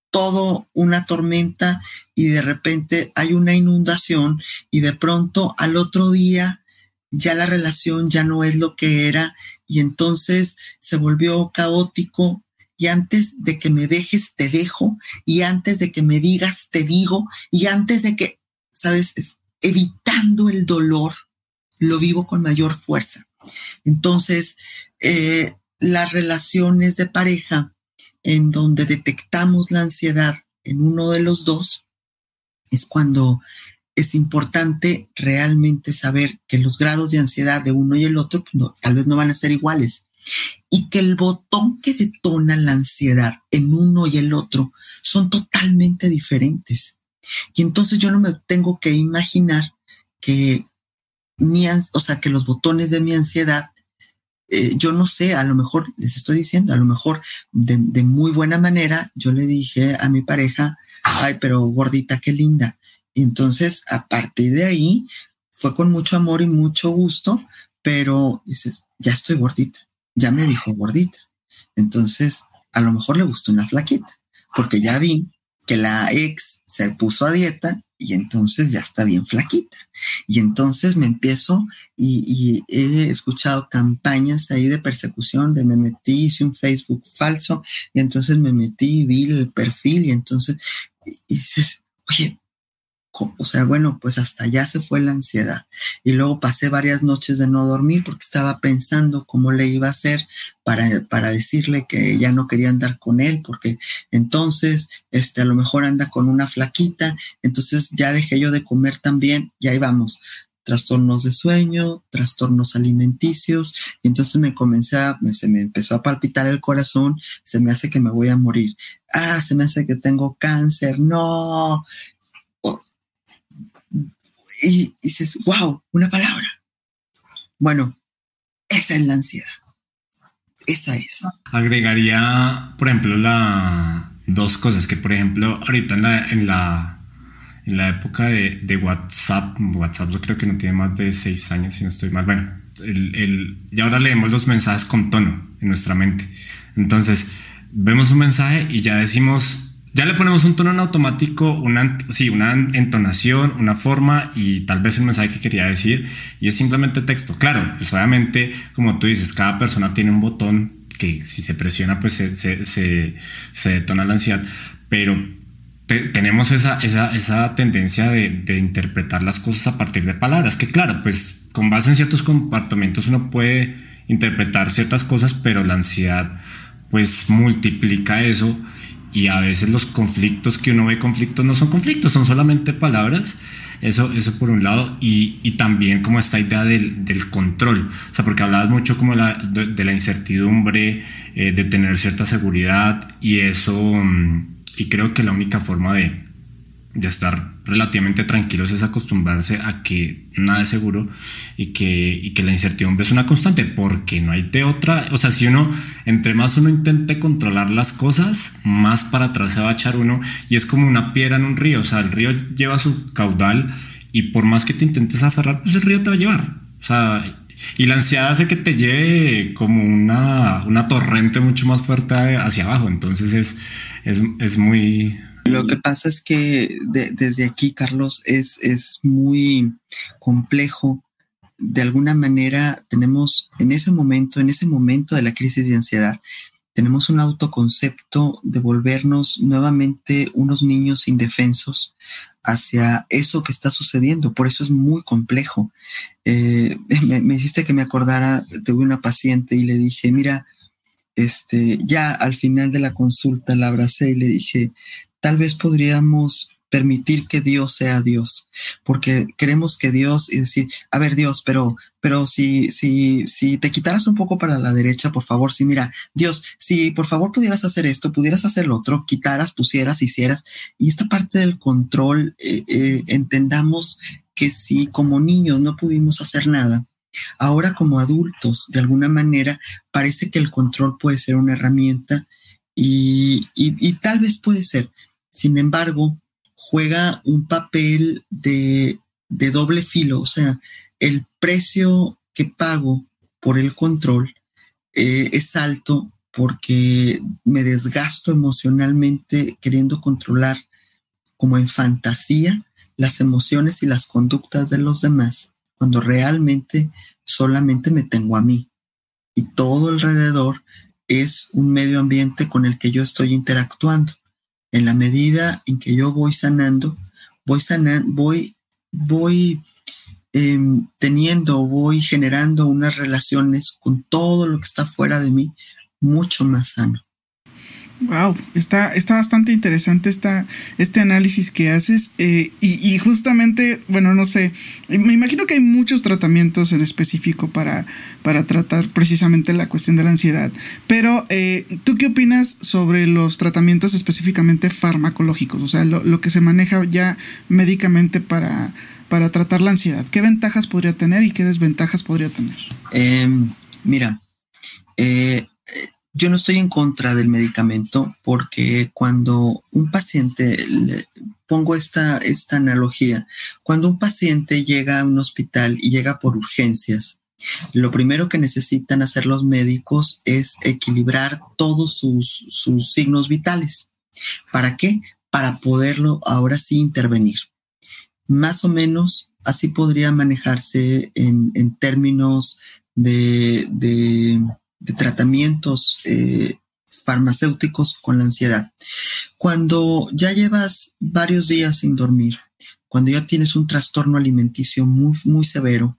todo una tormenta y de repente hay una inundación y de pronto al otro día ya la relación ya no es lo que era y entonces se volvió caótico y antes de que me dejes te dejo y antes de que me digas te digo y antes de que, sabes, evitando el dolor, lo vivo con mayor fuerza. Entonces, eh, las relaciones de pareja en donde detectamos la ansiedad en uno de los dos es cuando es importante realmente saber que los grados de ansiedad de uno y el otro pues, tal vez no van a ser iguales y que el botón que detona la ansiedad en uno y el otro son totalmente diferentes. Y entonces yo no me tengo que imaginar que mi, o sea, que los botones de mi ansiedad, eh, yo no sé, a lo mejor les estoy diciendo, a lo mejor de, de muy buena manera, yo le dije a mi pareja, ay, pero gordita, qué linda. Y entonces, a partir de ahí, fue con mucho amor y mucho gusto, pero dices, ya estoy gordita ya me dijo gordita. Entonces, a lo mejor le gustó una flaquita, porque ya vi que la ex se puso a dieta y entonces ya está bien flaquita. Y entonces me empiezo y, he escuchado campañas ahí de persecución, de me metí, hice un Facebook falso y entonces me metí vi el perfil y entonces dices, oye, o sea, bueno, pues hasta allá se fue la ansiedad. Y luego pasé varias noches de no dormir porque estaba pensando cómo le iba a hacer para, para decirle que ya no quería andar con él, porque entonces, este, a lo mejor anda con una flaquita, entonces ya dejé yo de comer también, y ahí vamos, trastornos de sueño, trastornos alimenticios, y entonces me comencé a, se me empezó a palpitar el corazón, se me hace que me voy a morir. Ah, se me hace que tengo cáncer, no, y, dices, wow, una palabra. Bueno, esa es la ansiedad. Esa es. Agregaría, por ejemplo, la dos cosas que, por ejemplo, ahorita en la, en la, en la época de, de, WhatsApp, WhatsApp yo creo que no tiene más de seis años, si no estoy mal. Bueno, el, el, y ahora leemos los mensajes con tono en nuestra mente. Entonces, vemos un mensaje y ya decimos ya le ponemos un tono en automático, una, sí, una entonación, una forma y tal vez el mensaje que quería decir y es simplemente texto. Claro, pues obviamente, como tú dices, cada persona tiene un botón que si se presiona pues se, se, se, detona la ansiedad, pero tenemos esa, esa, esa tendencia de, de, interpretar las cosas a partir de palabras, que claro, pues con base en ciertos comportamientos uno puede interpretar ciertas cosas, pero la ansiedad pues multiplica eso y a veces los conflictos que uno ve conflictos no son conflictos, son solamente palabras. Eso, eso por un lado, y, y también como esta idea del, del, control, o sea, porque hablabas mucho como la, de, la incertidumbre, eh, de tener cierta seguridad, y eso, mm, y creo que la única forma de, de estar relativamente tranquilos es acostumbrarse a que nada es seguro y que, y que la incertidumbre es una constante, porque no hay de otra. O sea, si uno, entre más uno intente controlar las cosas, más para atrás se va a echar uno y es como una piedra en un río. O sea, el río lleva su caudal y por más que te intentes aferrar, pues el río te va a llevar. O sea, y la ansiedad hace que te lleve como una, una torrente mucho más fuerte hacia abajo. Entonces es, es, es muy, lo que pasa es que desde aquí, Carlos, es, es muy complejo. De alguna manera tenemos en ese momento, en ese momento de la crisis de ansiedad, tenemos un autoconcepto de volvernos nuevamente unos niños indefensos hacia eso que está sucediendo. Por eso es muy complejo. Eh, me, me, hiciste que me acordara, tuve una paciente y le dije, mira, este, ya al final de la consulta la abracé y le dije, tal vez podríamos permitir que Dios sea Dios, porque queremos que Dios y decir, a ver Dios, pero, pero si, si, si te quitaras un poco para la derecha, por favor, si mira, Dios, si por favor pudieras hacer esto, pudieras hacer lo otro, quitaras, pusieras, hicieras, y esta parte del control, eh, eh, entendamos que si como niños no pudimos hacer nada, ahora como adultos, de alguna manera, parece que el control puede ser una herramienta y, y tal vez puede ser. Sin embargo, juega un papel de, doble filo, o sea, el precio que pago por el control eh, es alto porque me desgasto emocionalmente queriendo controlar como en fantasía las emociones y las conductas de los demás, cuando realmente solamente me tengo a mí. Y todo alrededor es un medio ambiente con el que yo estoy interactuando en la medida en que yo voy sanando, voy sanando, voy, voy em, teniendo, voy generando unas relaciones con todo lo que está fuera de mí mucho más sano. Wow, está, está bastante interesante esta, este análisis que haces eh, y, justamente, bueno, no sé, me imagino que hay muchos tratamientos en específico para, para tratar precisamente la cuestión de la ansiedad, pero eh, ¿tú qué opinas sobre los tratamientos específicamente farmacológicos? O sea, lo, que se maneja ya médicamente para, para tratar la ansiedad. ¿Qué ventajas podría tener y qué desventajas podría tener? Em, mira, eh, yo no estoy en contra del medicamento porque cuando un paciente, pongo esta, esta analogía, cuando un paciente llega a un hospital y llega por urgencias, lo primero que necesitan hacer los médicos es equilibrar todos sus, sus signos vitales. ¿Para qué? Para poderlo ahora sí intervenir. Más o menos así podría manejarse en, en términos de, de de tratamientos eh, farmacéuticos con la ansiedad. Cuando ya llevas varios días sin dormir, cuando ya tienes un trastorno alimenticio muy, muy severo,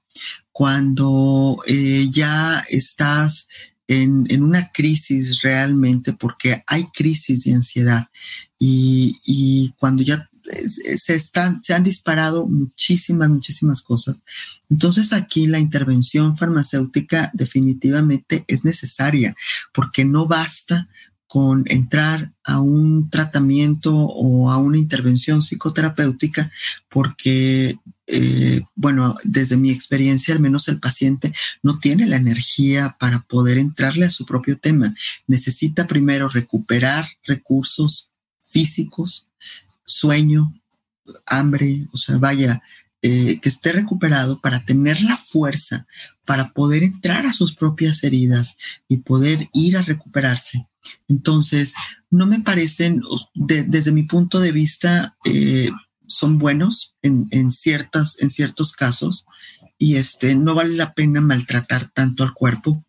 cuando eh, ya estás en, en, una crisis realmente, porque hay crisis de ansiedad, y, y cuando ya se, están, se han disparado muchísimas, muchísimas cosas. Entonces aquí la intervención farmacéutica definitivamente es necesaria porque no basta con entrar a un tratamiento o a una intervención psicoterapéutica porque, eh, bueno, desde mi experiencia, al menos el paciente no tiene la energía para poder entrarle a su propio tema. Necesita primero recuperar recursos físicos, sueño, hambre, o sea, vaya, eh, que esté recuperado para tener la fuerza para poder entrar a sus propias heridas y poder ir a recuperarse. Entonces, no me parecen, desde mi punto de vista, eh, son buenos en, en, ciertas, en ciertos casos y este, no vale la pena maltratar tanto al cuerpo.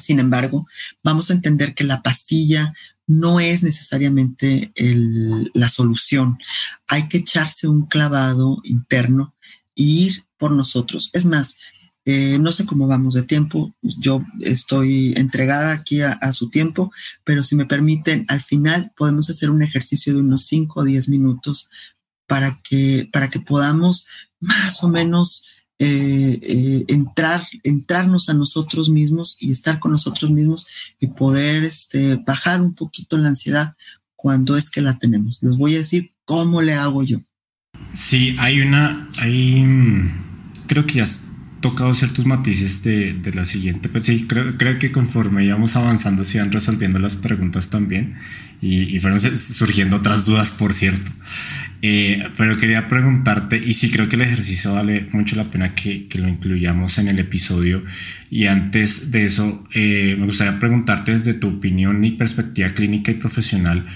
Sin embargo, vamos a entender que la pastilla no es necesariamente la solución. Hay que echarse un clavado interno e ir por nosotros. Es más, eh, no sé cómo vamos de tiempo, yo estoy entregada aquí a, su tiempo, pero si me permiten, al final podemos hacer un ejercicio de unos 5 o 10 minutos para que, para que podamos más o menos eh, eh, entrar, entrarnos a nosotros mismos y estar con nosotros mismos y poder este, bajar un poquito la ansiedad cuando es que la tenemos. Les voy a decir cómo le hago yo. Sí, hay una, hay, mm, creo que ya has tocado ciertos matices de, la siguiente, pero sí, creo, que conforme íbamos avanzando se iban resolviendo las preguntas también y fueron surgiendo otras dudas, por cierto. Eh, pero quería preguntarte, y sí creo que el ejercicio vale mucho la pena que, lo incluyamos en el episodio. Y antes de eso, eh, me gustaría preguntarte desde tu opinión y perspectiva clínica y profesional,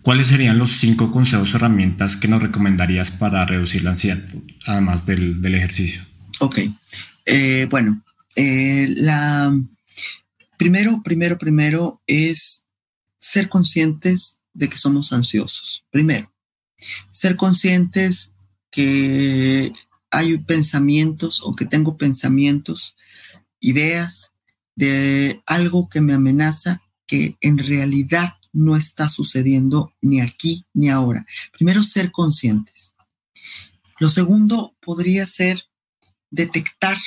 ¿cuáles serían los cinco consejos o herramientas que nos recomendarías para reducir la ansiedad, además del, ejercicio? Ok, eh, bueno, la primero, primero, primero es ser conscientes de que somos ansiosos. Primero, ser conscientes que hay pensamientos o que tengo pensamientos, ideas de algo que me amenaza que en realidad no está sucediendo ni aquí ni ahora. Primero, ser conscientes. Lo segundo podría ser detectar.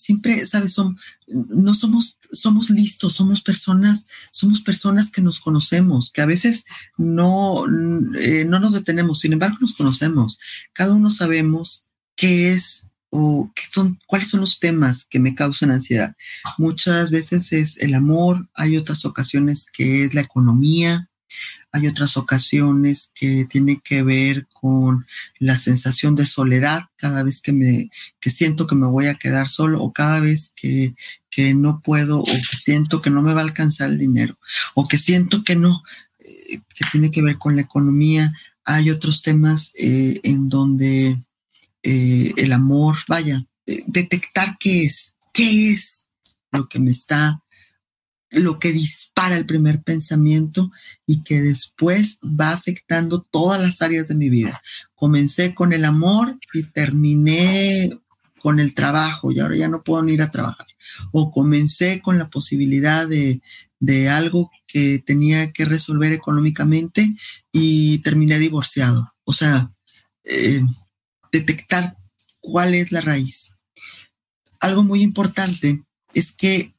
Siempre, sabes, no somos, somos listos, somos personas, somos personas que nos conocemos, que a veces no, eh, no nos detenemos, sin embargo nos conocemos. Cada uno sabemos qué es o qué son, cuáles son los temas que me causan ansiedad. Muchas veces es el amor, hay otras ocasiones que es la economía, hay otras ocasiones que tiene que ver con la sensación de soledad cada vez que me que siento que me voy a quedar solo o cada vez que, que no puedo o que siento que no me va a alcanzar el dinero o que siento que no, eh, que tiene que ver con la economía. Hay otros temas eh, en donde eh, el amor, vaya, detectar qué es, qué es lo que me está lo que dispara el primer pensamiento y que después va afectando todas las áreas de mi vida. Comencé con el amor y terminé con el trabajo y ahora ya no puedo ni ir a trabajar. O comencé con la posibilidad de, algo que tenía que resolver económicamente y terminé divorciado. O sea, eh, detectar cuál es la raíz. Algo muy importante es que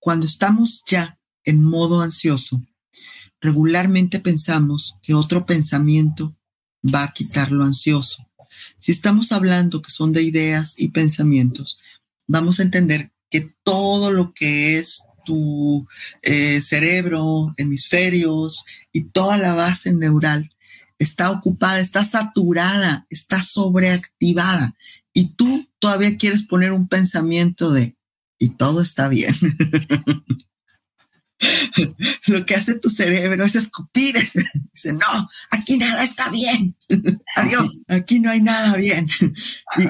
cuando estamos ya en modo ansioso, regularmente pensamos que otro pensamiento va a quitar lo ansioso. Si estamos hablando que son de ideas y pensamientos, vamos a entender que todo lo que es tu eh, cerebro, hemisferios y toda la base neural está ocupada, está saturada, está sobreactivada y tú todavía quieres poner un pensamiento de y todo está bien. Lo que hace tu cerebro es escupir. Dice, no, aquí nada está bien. Adiós, aquí no hay nada bien.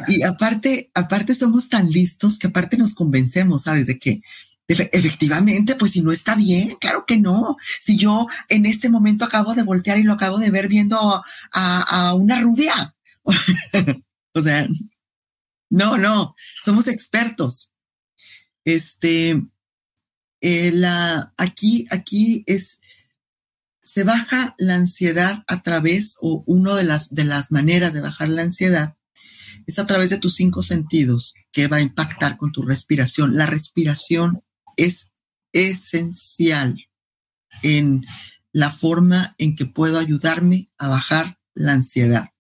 Y, aparte, aparte somos tan listos que aparte nos convencemos, ¿sabes? De que efectivamente, pues si no está bien, claro que no. Si yo en este momento acabo de voltear y lo acabo de ver viendo a una rubia. o sea, no, no, somos expertos este, eh, la, aquí, aquí es, se baja la ansiedad a través, o una de las, de las maneras de bajar la ansiedad, es a través de tus cinco sentidos que va a impactar con tu respiración. La respiración es esencial en la forma en que puedo ayudarme a bajar la ansiedad.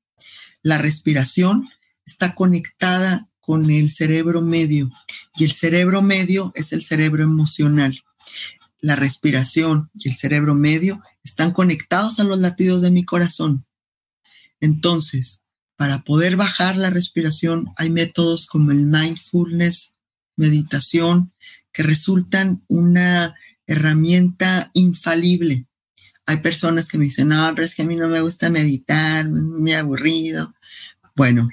La respiración está conectada con el cerebro medio y el cerebro medio es el cerebro emocional. La respiración y el cerebro medio están conectados a los latidos de mi corazón. Entonces, para poder bajar la respiración hay métodos como el mindfulness, meditación, que resultan una herramienta infalible. Hay personas que me dicen, no, pero es que a mí no me gusta meditar, es muy aburrido. Bueno,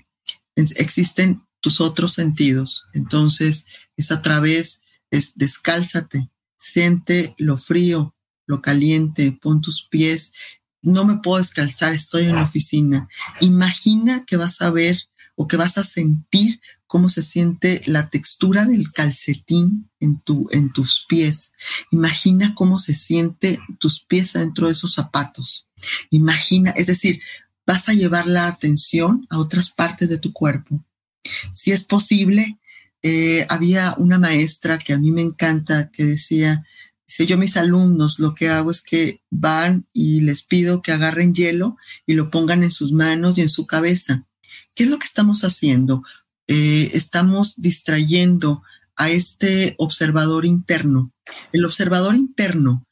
existen tus otros sentidos. Entonces, es a través, es descálzate, siente lo frío, lo caliente, pon tus pies. No me puedo descalzar, estoy en la oficina. Imagina que vas a ver o que vas a sentir cómo se siente la textura del calcetín en, tu, en tus pies. Imagina cómo se siente tus pies dentro de esos zapatos. Imagina, es decir, vas a llevar la atención a otras partes de tu cuerpo si es posible, eh, había una maestra que a mí me encanta que decía, dice, yo mis alumnos lo que hago es que van y les pido que agarren hielo y lo pongan en sus manos y en su cabeza. ¿Qué es lo que estamos haciendo? Eh, estamos distrayendo a este observador interno. El observador interno,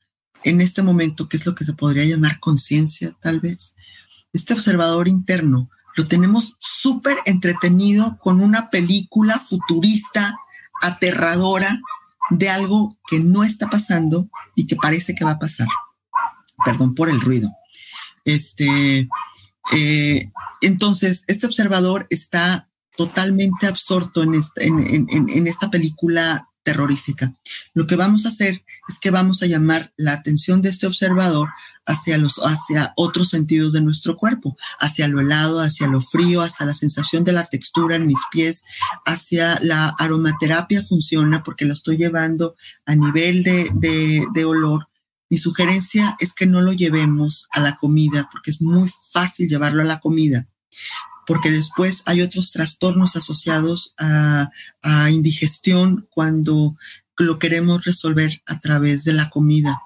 en este momento, ¿qué es lo que se podría llamar conciencia, tal vez? Este observador interno lo tenemos súper entretenido con una película futurista, aterradora, de algo que no está pasando y que parece que va a pasar. Perdón por el ruido. Este, eh, entonces, este observador está totalmente absorto en en esta película terrorífica. Lo que vamos a hacer es que vamos a llamar la atención de este observador hacia los hacia otros sentidos de nuestro cuerpo, hacia lo helado, hacia lo frío, hacia la sensación de la textura en mis pies, hacia la aromaterapia funciona porque lo estoy llevando a nivel de, de, de olor mi sugerencia es que no lo llevemos a la comida, porque es muy fácil llevarlo a la comida, porque después hay otros trastornos asociados a, a indigestión cuando lo queremos resolver a través de la comida.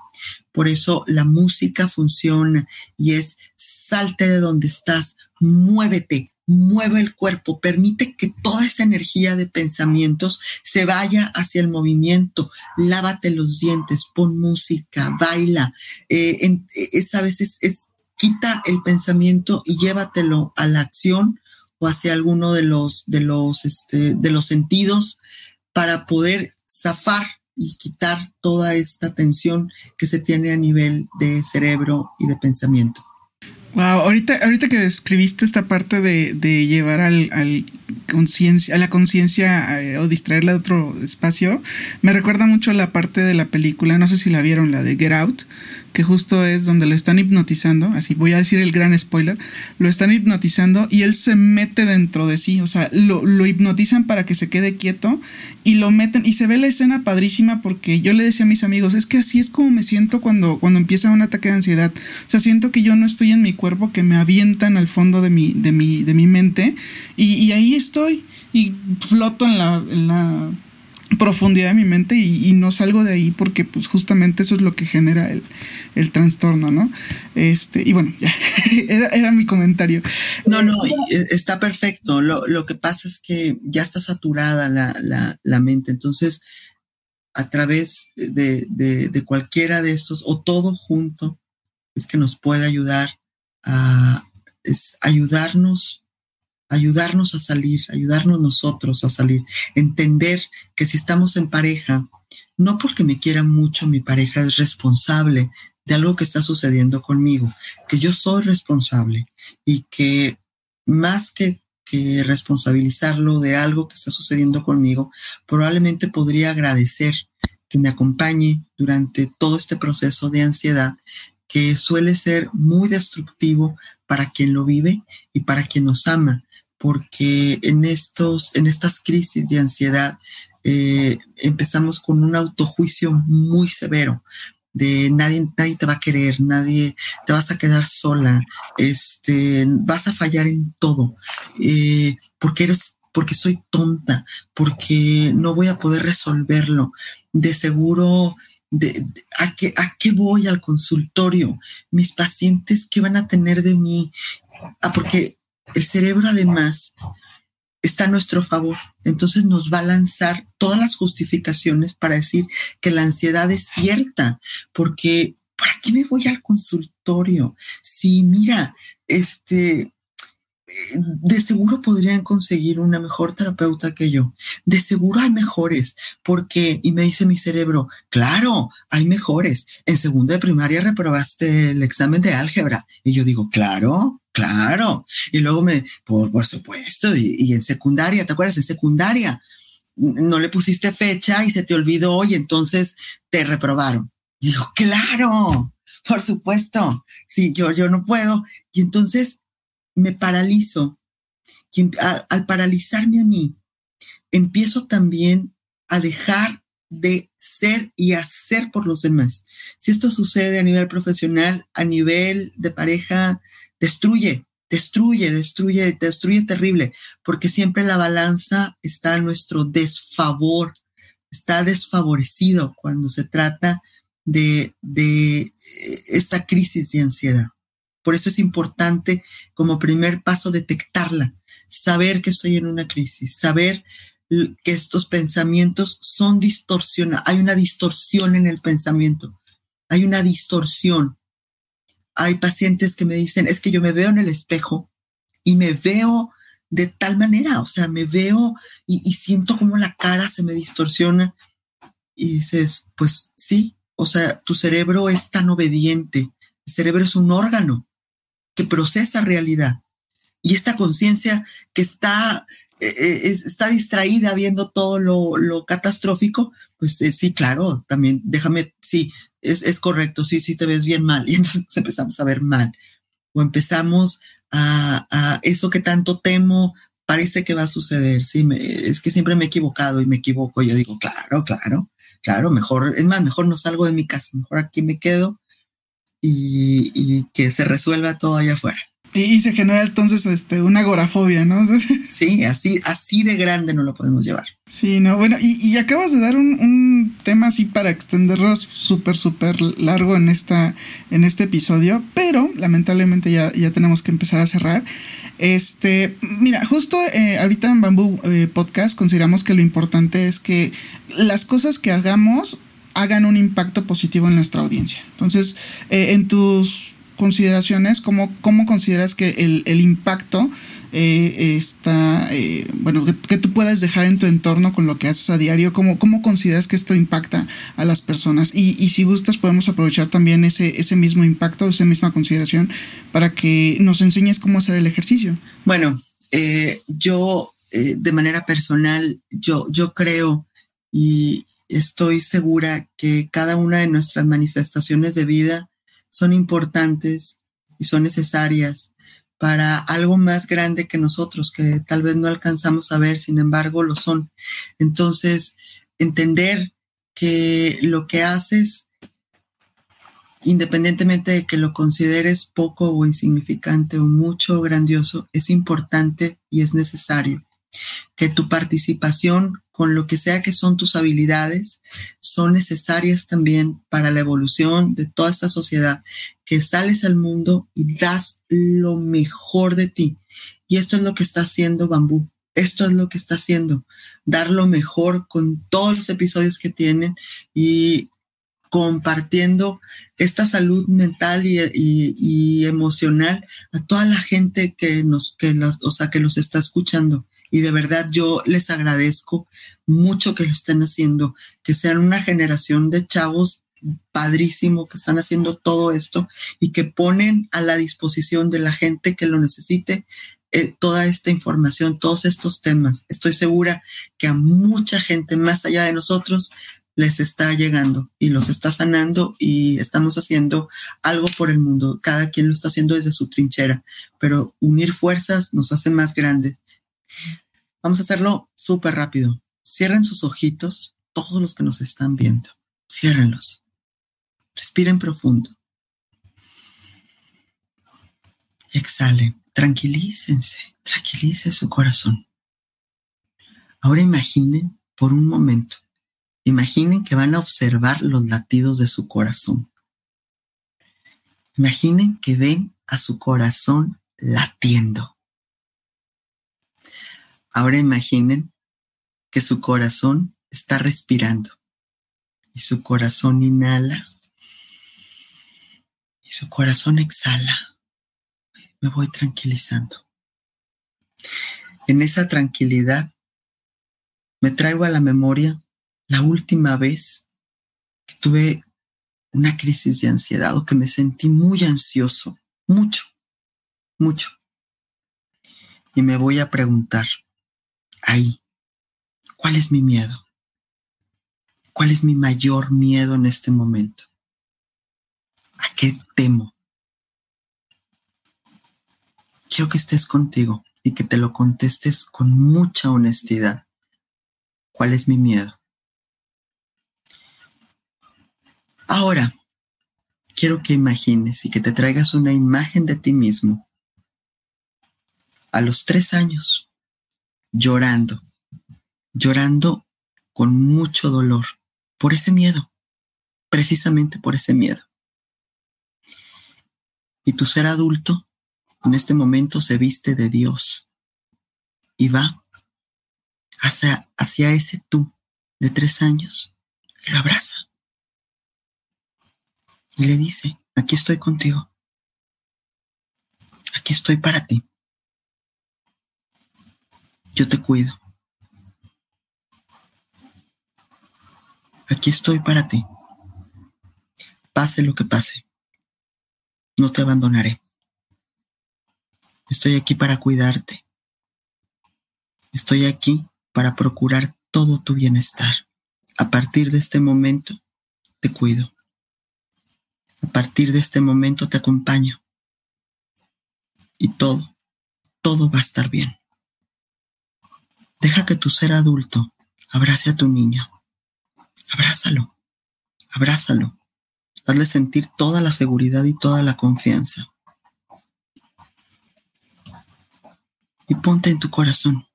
Por eso la música funciona y es salte de donde estás, muévete, mueve el cuerpo, permite que toda esa energía de pensamientos se vaya hacia el movimiento, lávate los dientes, pon música, baila. Eh, esa veces es, quita el pensamiento y llévatelo a la acción o hacia alguno de los, de los, este, de los sentidos para poder zafar y quitar toda esta tensión que se tiene a nivel de cerebro y de pensamiento. Wow, ahorita, ahorita que describiste esta parte de, de llevar al, al a la conciencia eh, o distraerla de otro espacio, me recuerda mucho la parte de la película, no sé si la vieron, la de Get Out, que justo es donde lo están hipnotizando, así voy a decir el gran spoiler, lo están hipnotizando y él se mete dentro de sí, o sea, lo, lo hipnotizan para que se quede quieto y lo meten y se ve la escena padrísima porque yo le decía a mis amigos, es que así es como me siento cuando, cuando empieza un ataque de ansiedad, o sea, siento que yo no estoy en mi cuerpo, que me avientan al fondo de mi, de mi, de mi mente y, ahí estoy y floto en la, en la profundidad de mi mente y, no salgo de ahí porque pues justamente eso es lo que genera el, el trastorno, ¿no? Este, y bueno, ya, era, era, mi comentario. No, no, e, está perfecto. Lo, lo, que pasa es que ya está saturada la, la, la mente, entonces a través de, de, de, cualquiera de estos o todo junto es que nos puede ayudar a es ayudarnos ayudarnos a salir, ayudarnos nosotros a salir, entender que si estamos en pareja, no porque me quiera mucho mi pareja es responsable de algo que está sucediendo conmigo, que yo soy responsable y que más que, que responsabilizarlo de algo que está sucediendo conmigo, probablemente podría agradecer que me acompañe durante todo este proceso de ansiedad que suele ser muy destructivo para quien lo vive y para quien nos ama, porque en, estos, en estas crisis de ansiedad eh, empezamos con un autojuicio muy severo de nadie, nadie te va a querer, nadie te vas a quedar sola, este, vas a fallar en todo, eh, porque eres, porque soy tonta, porque no voy a poder resolverlo. De seguro, de, ¿a, qué, ¿a qué voy al consultorio? Mis pacientes, ¿qué van a tener de mí? Ah, porque el cerebro además está a nuestro favor. Entonces nos va a lanzar todas las justificaciones para decir que la ansiedad es cierta, porque ¿para qué me voy al consultorio? Si mira, este, de seguro podrían conseguir una mejor terapeuta que yo. De seguro hay mejores, porque, y me dice mi cerebro, claro, hay mejores. En segundo de primaria reprobaste el examen de álgebra. Y yo digo, claro, claro. Y luego me, por, por supuesto, y, en secundaria, ¿te acuerdas? En secundaria no le pusiste fecha y se te olvidó y entonces te reprobaron. Y digo, claro, por supuesto. Sí, yo, yo no puedo. Y entonces me paralizo. Y al, al paralizarme a mí, empiezo también a dejar de ser y hacer por los demás. Si esto sucede a nivel profesional, a nivel de pareja, destruye, destruye, destruye, destruye terrible, porque siempre la balanza está a nuestro desfavor, está desfavorecido cuando se trata de, de eh, esta crisis de ansiedad. Por eso es importante como primer paso detectarla, saber que estoy en una crisis, saber que estos pensamientos son distorsionados, hay una distorsión en el pensamiento, hay una distorsión. Hay pacientes que me dicen, es que yo me veo en el espejo y me veo de tal manera, o sea, me veo y, siento como la cara se me distorsiona. Y dices, pues sí, o sea, tu cerebro es tan obediente, el cerebro es un órgano, que procesa realidad. Y esta conciencia que está, eh, eh está distraída viendo todo lo, lo catastrófico, pues eh, sí, claro, también déjame, sí, es, es, correcto, sí, sí te ves bien mal. Y entonces empezamos a ver mal. O empezamos a, a eso que tanto temo, parece que va a suceder. Sí, me, es que siempre me he equivocado y me equivoco. Yo digo, claro, claro, claro, mejor, es más, mejor no salgo de mi casa, mejor aquí me quedo y, y que se resuelva todo allá afuera. Y, se genera entonces este, una agorafobia, ¿no? sí, así, así de grande no lo podemos llevar. Sí, no, bueno, y, y acabas de dar un, un, tema así para extenderlo súper, súper largo en, esta, en este episodio, pero lamentablemente ya, ya tenemos que empezar a cerrar. Este, mira, justo eh, ahorita en Bamboo eh, Podcast consideramos que lo importante es que las cosas que hagamos hagan un impacto positivo en nuestra audiencia. Entonces, eh, en tus consideraciones, ¿cómo, cómo consideras que el, el impacto eh, está, eh, bueno, que, tú puedas dejar en tu entorno con lo que haces a diario? ¿Cómo, cómo consideras que esto impacta a las personas? Y, y si gustas, podemos aprovechar también ese, ese mismo impacto, esa misma consideración, para que nos enseñes cómo hacer el ejercicio. Bueno, eh, yo eh, de manera personal, yo, yo creo y estoy segura que cada una de nuestras manifestaciones de vida son importantes y son necesarias para algo más grande que nosotros, que tal vez no alcanzamos a ver, sin embargo lo son. Entonces, entender que lo que haces, independientemente de que lo consideres poco o insignificante o mucho o grandioso, es importante y es necesario. Que tu participación con lo que sea que son tus habilidades, son necesarias también para la evolución de toda esta sociedad, que sales al mundo y das lo mejor de ti. Y esto es lo que está haciendo Bambú. Esto es lo que está haciendo, dar lo mejor con todos los episodios que tienen y compartiendo esta salud mental y, emocional a toda la gente que nos, que las, o sea, que los está escuchando y de verdad yo les agradezco mucho que lo estén haciendo, que sean una generación de chavos padrísimo que están haciendo todo esto y que ponen a la disposición de la gente que lo necesite eh, toda esta información, todos estos temas. Estoy segura que a mucha gente más allá de nosotros les está llegando y los está sanando y estamos haciendo algo por el mundo. Cada quien lo está haciendo desde su trinchera, pero unir fuerzas nos hace más grandes Vamos a hacerlo súper rápido. Cierren sus ojitos, todos los que nos están viendo. Ciérrenlos. Respiren profundo. Exhalen. Tranquilícense. Tranquilice su corazón. Ahora imaginen por un momento. Imaginen que van a observar los latidos de su corazón. Imaginen que ven a su corazón latiendo. Ahora imaginen que su corazón está respirando y su corazón inhala y su corazón exhala. Me voy tranquilizando. En esa tranquilidad me traigo a la memoria la última vez que tuve una crisis de ansiedad o que me sentí muy ansioso, mucho, mucho. Y me voy a preguntar, ahí. ¿Cuál es mi miedo? ¿Cuál es mi mayor miedo en este momento? ¿A qué temo? Quiero que estés contigo y que te lo contestes con mucha honestidad. ¿Cuál es mi miedo? Ahora, quiero que imagines y que te traigas una imagen de ti mismo a los tres años llorando, llorando con mucho dolor por ese miedo, precisamente por ese miedo. Y tu ser adulto en este momento se viste de Dios y va hacia, ese tú de tres años y lo abraza. Y le dice, aquí estoy contigo. Aquí estoy para ti. Yo te cuido. Aquí estoy para ti. Pase lo que pase. No te abandonaré. Estoy aquí para cuidarte. Estoy aquí para procurar todo tu bienestar. A partir de este momento, te cuido. A partir de este momento te acompaño. Y todo, todo va a estar bien. Deja que tu ser adulto abrace a tu niño. Abrázalo, abrázalo. Hazle sentir toda la seguridad y toda la confianza. Y ponte en tu corazón.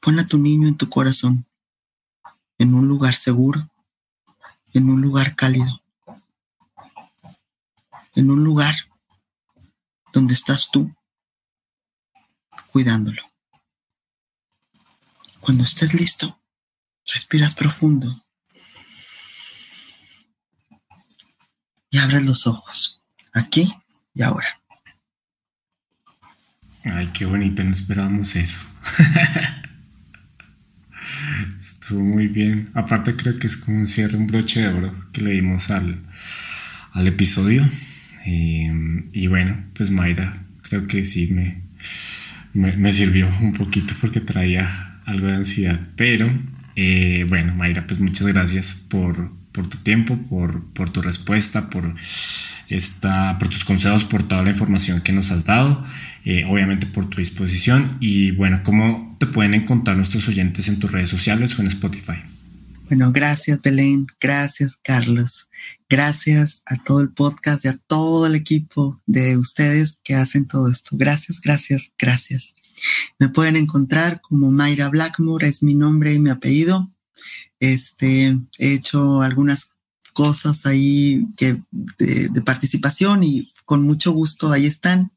Pon a tu niño en tu corazón, en un lugar seguro, en un lugar cálido, en un lugar donde estás tú cuidándolo. Cuando estés listo, respiras profundo y abres los ojos, aquí y ahora. Ay, qué bonito, no esperábamos eso. Estuvo muy bien. Aparte creo que es como un cierre, un broche de oro que le dimos al, al episodio. Em, y bueno, pues Mayra, creo que sí me, me, sirvió un poquito porque traía algo de ansiedad. Pero eh, bueno, Mayra, pues muchas gracias por, por tu tiempo, por, por tu respuesta, por, esta, por tus consejos, por toda la información que nos has dado, eh, obviamente por tu disposición. Y bueno, ¿cómo te pueden encontrar nuestros oyentes en tus redes sociales o en Spotify? Bueno, gracias Belén, gracias Carlos, gracias a todo el podcast y a todo el equipo de ustedes que hacen todo esto. Gracias, gracias, gracias. Me pueden encontrar como Mayra Blackmore, es mi nombre y mi apellido. Este, he hecho algunas cosas ahí que de, de participación y con mucho gusto ahí están.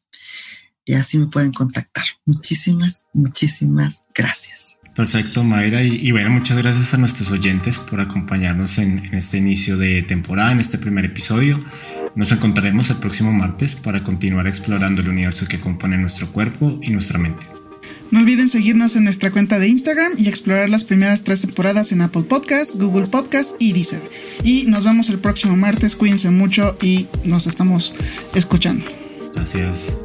Y así me pueden contactar. Muchísimas, muchísimas gracias. Perfecto, Mayra. Y, bueno, muchas gracias a nuestros oyentes por acompañarnos en, este inicio de temporada, en este primer episodio. Nos encontraremos el próximo martes para continuar explorando el universo que compone nuestro cuerpo y nuestra mente. No olviden seguirnos en nuestra cuenta de Instagram y explorar las primeras tres temporadas en Apple Podcasts, Google Podcasts y Deezer. Y nos vemos el próximo martes. Cuídense mucho y nos estamos escuchando. Gracias.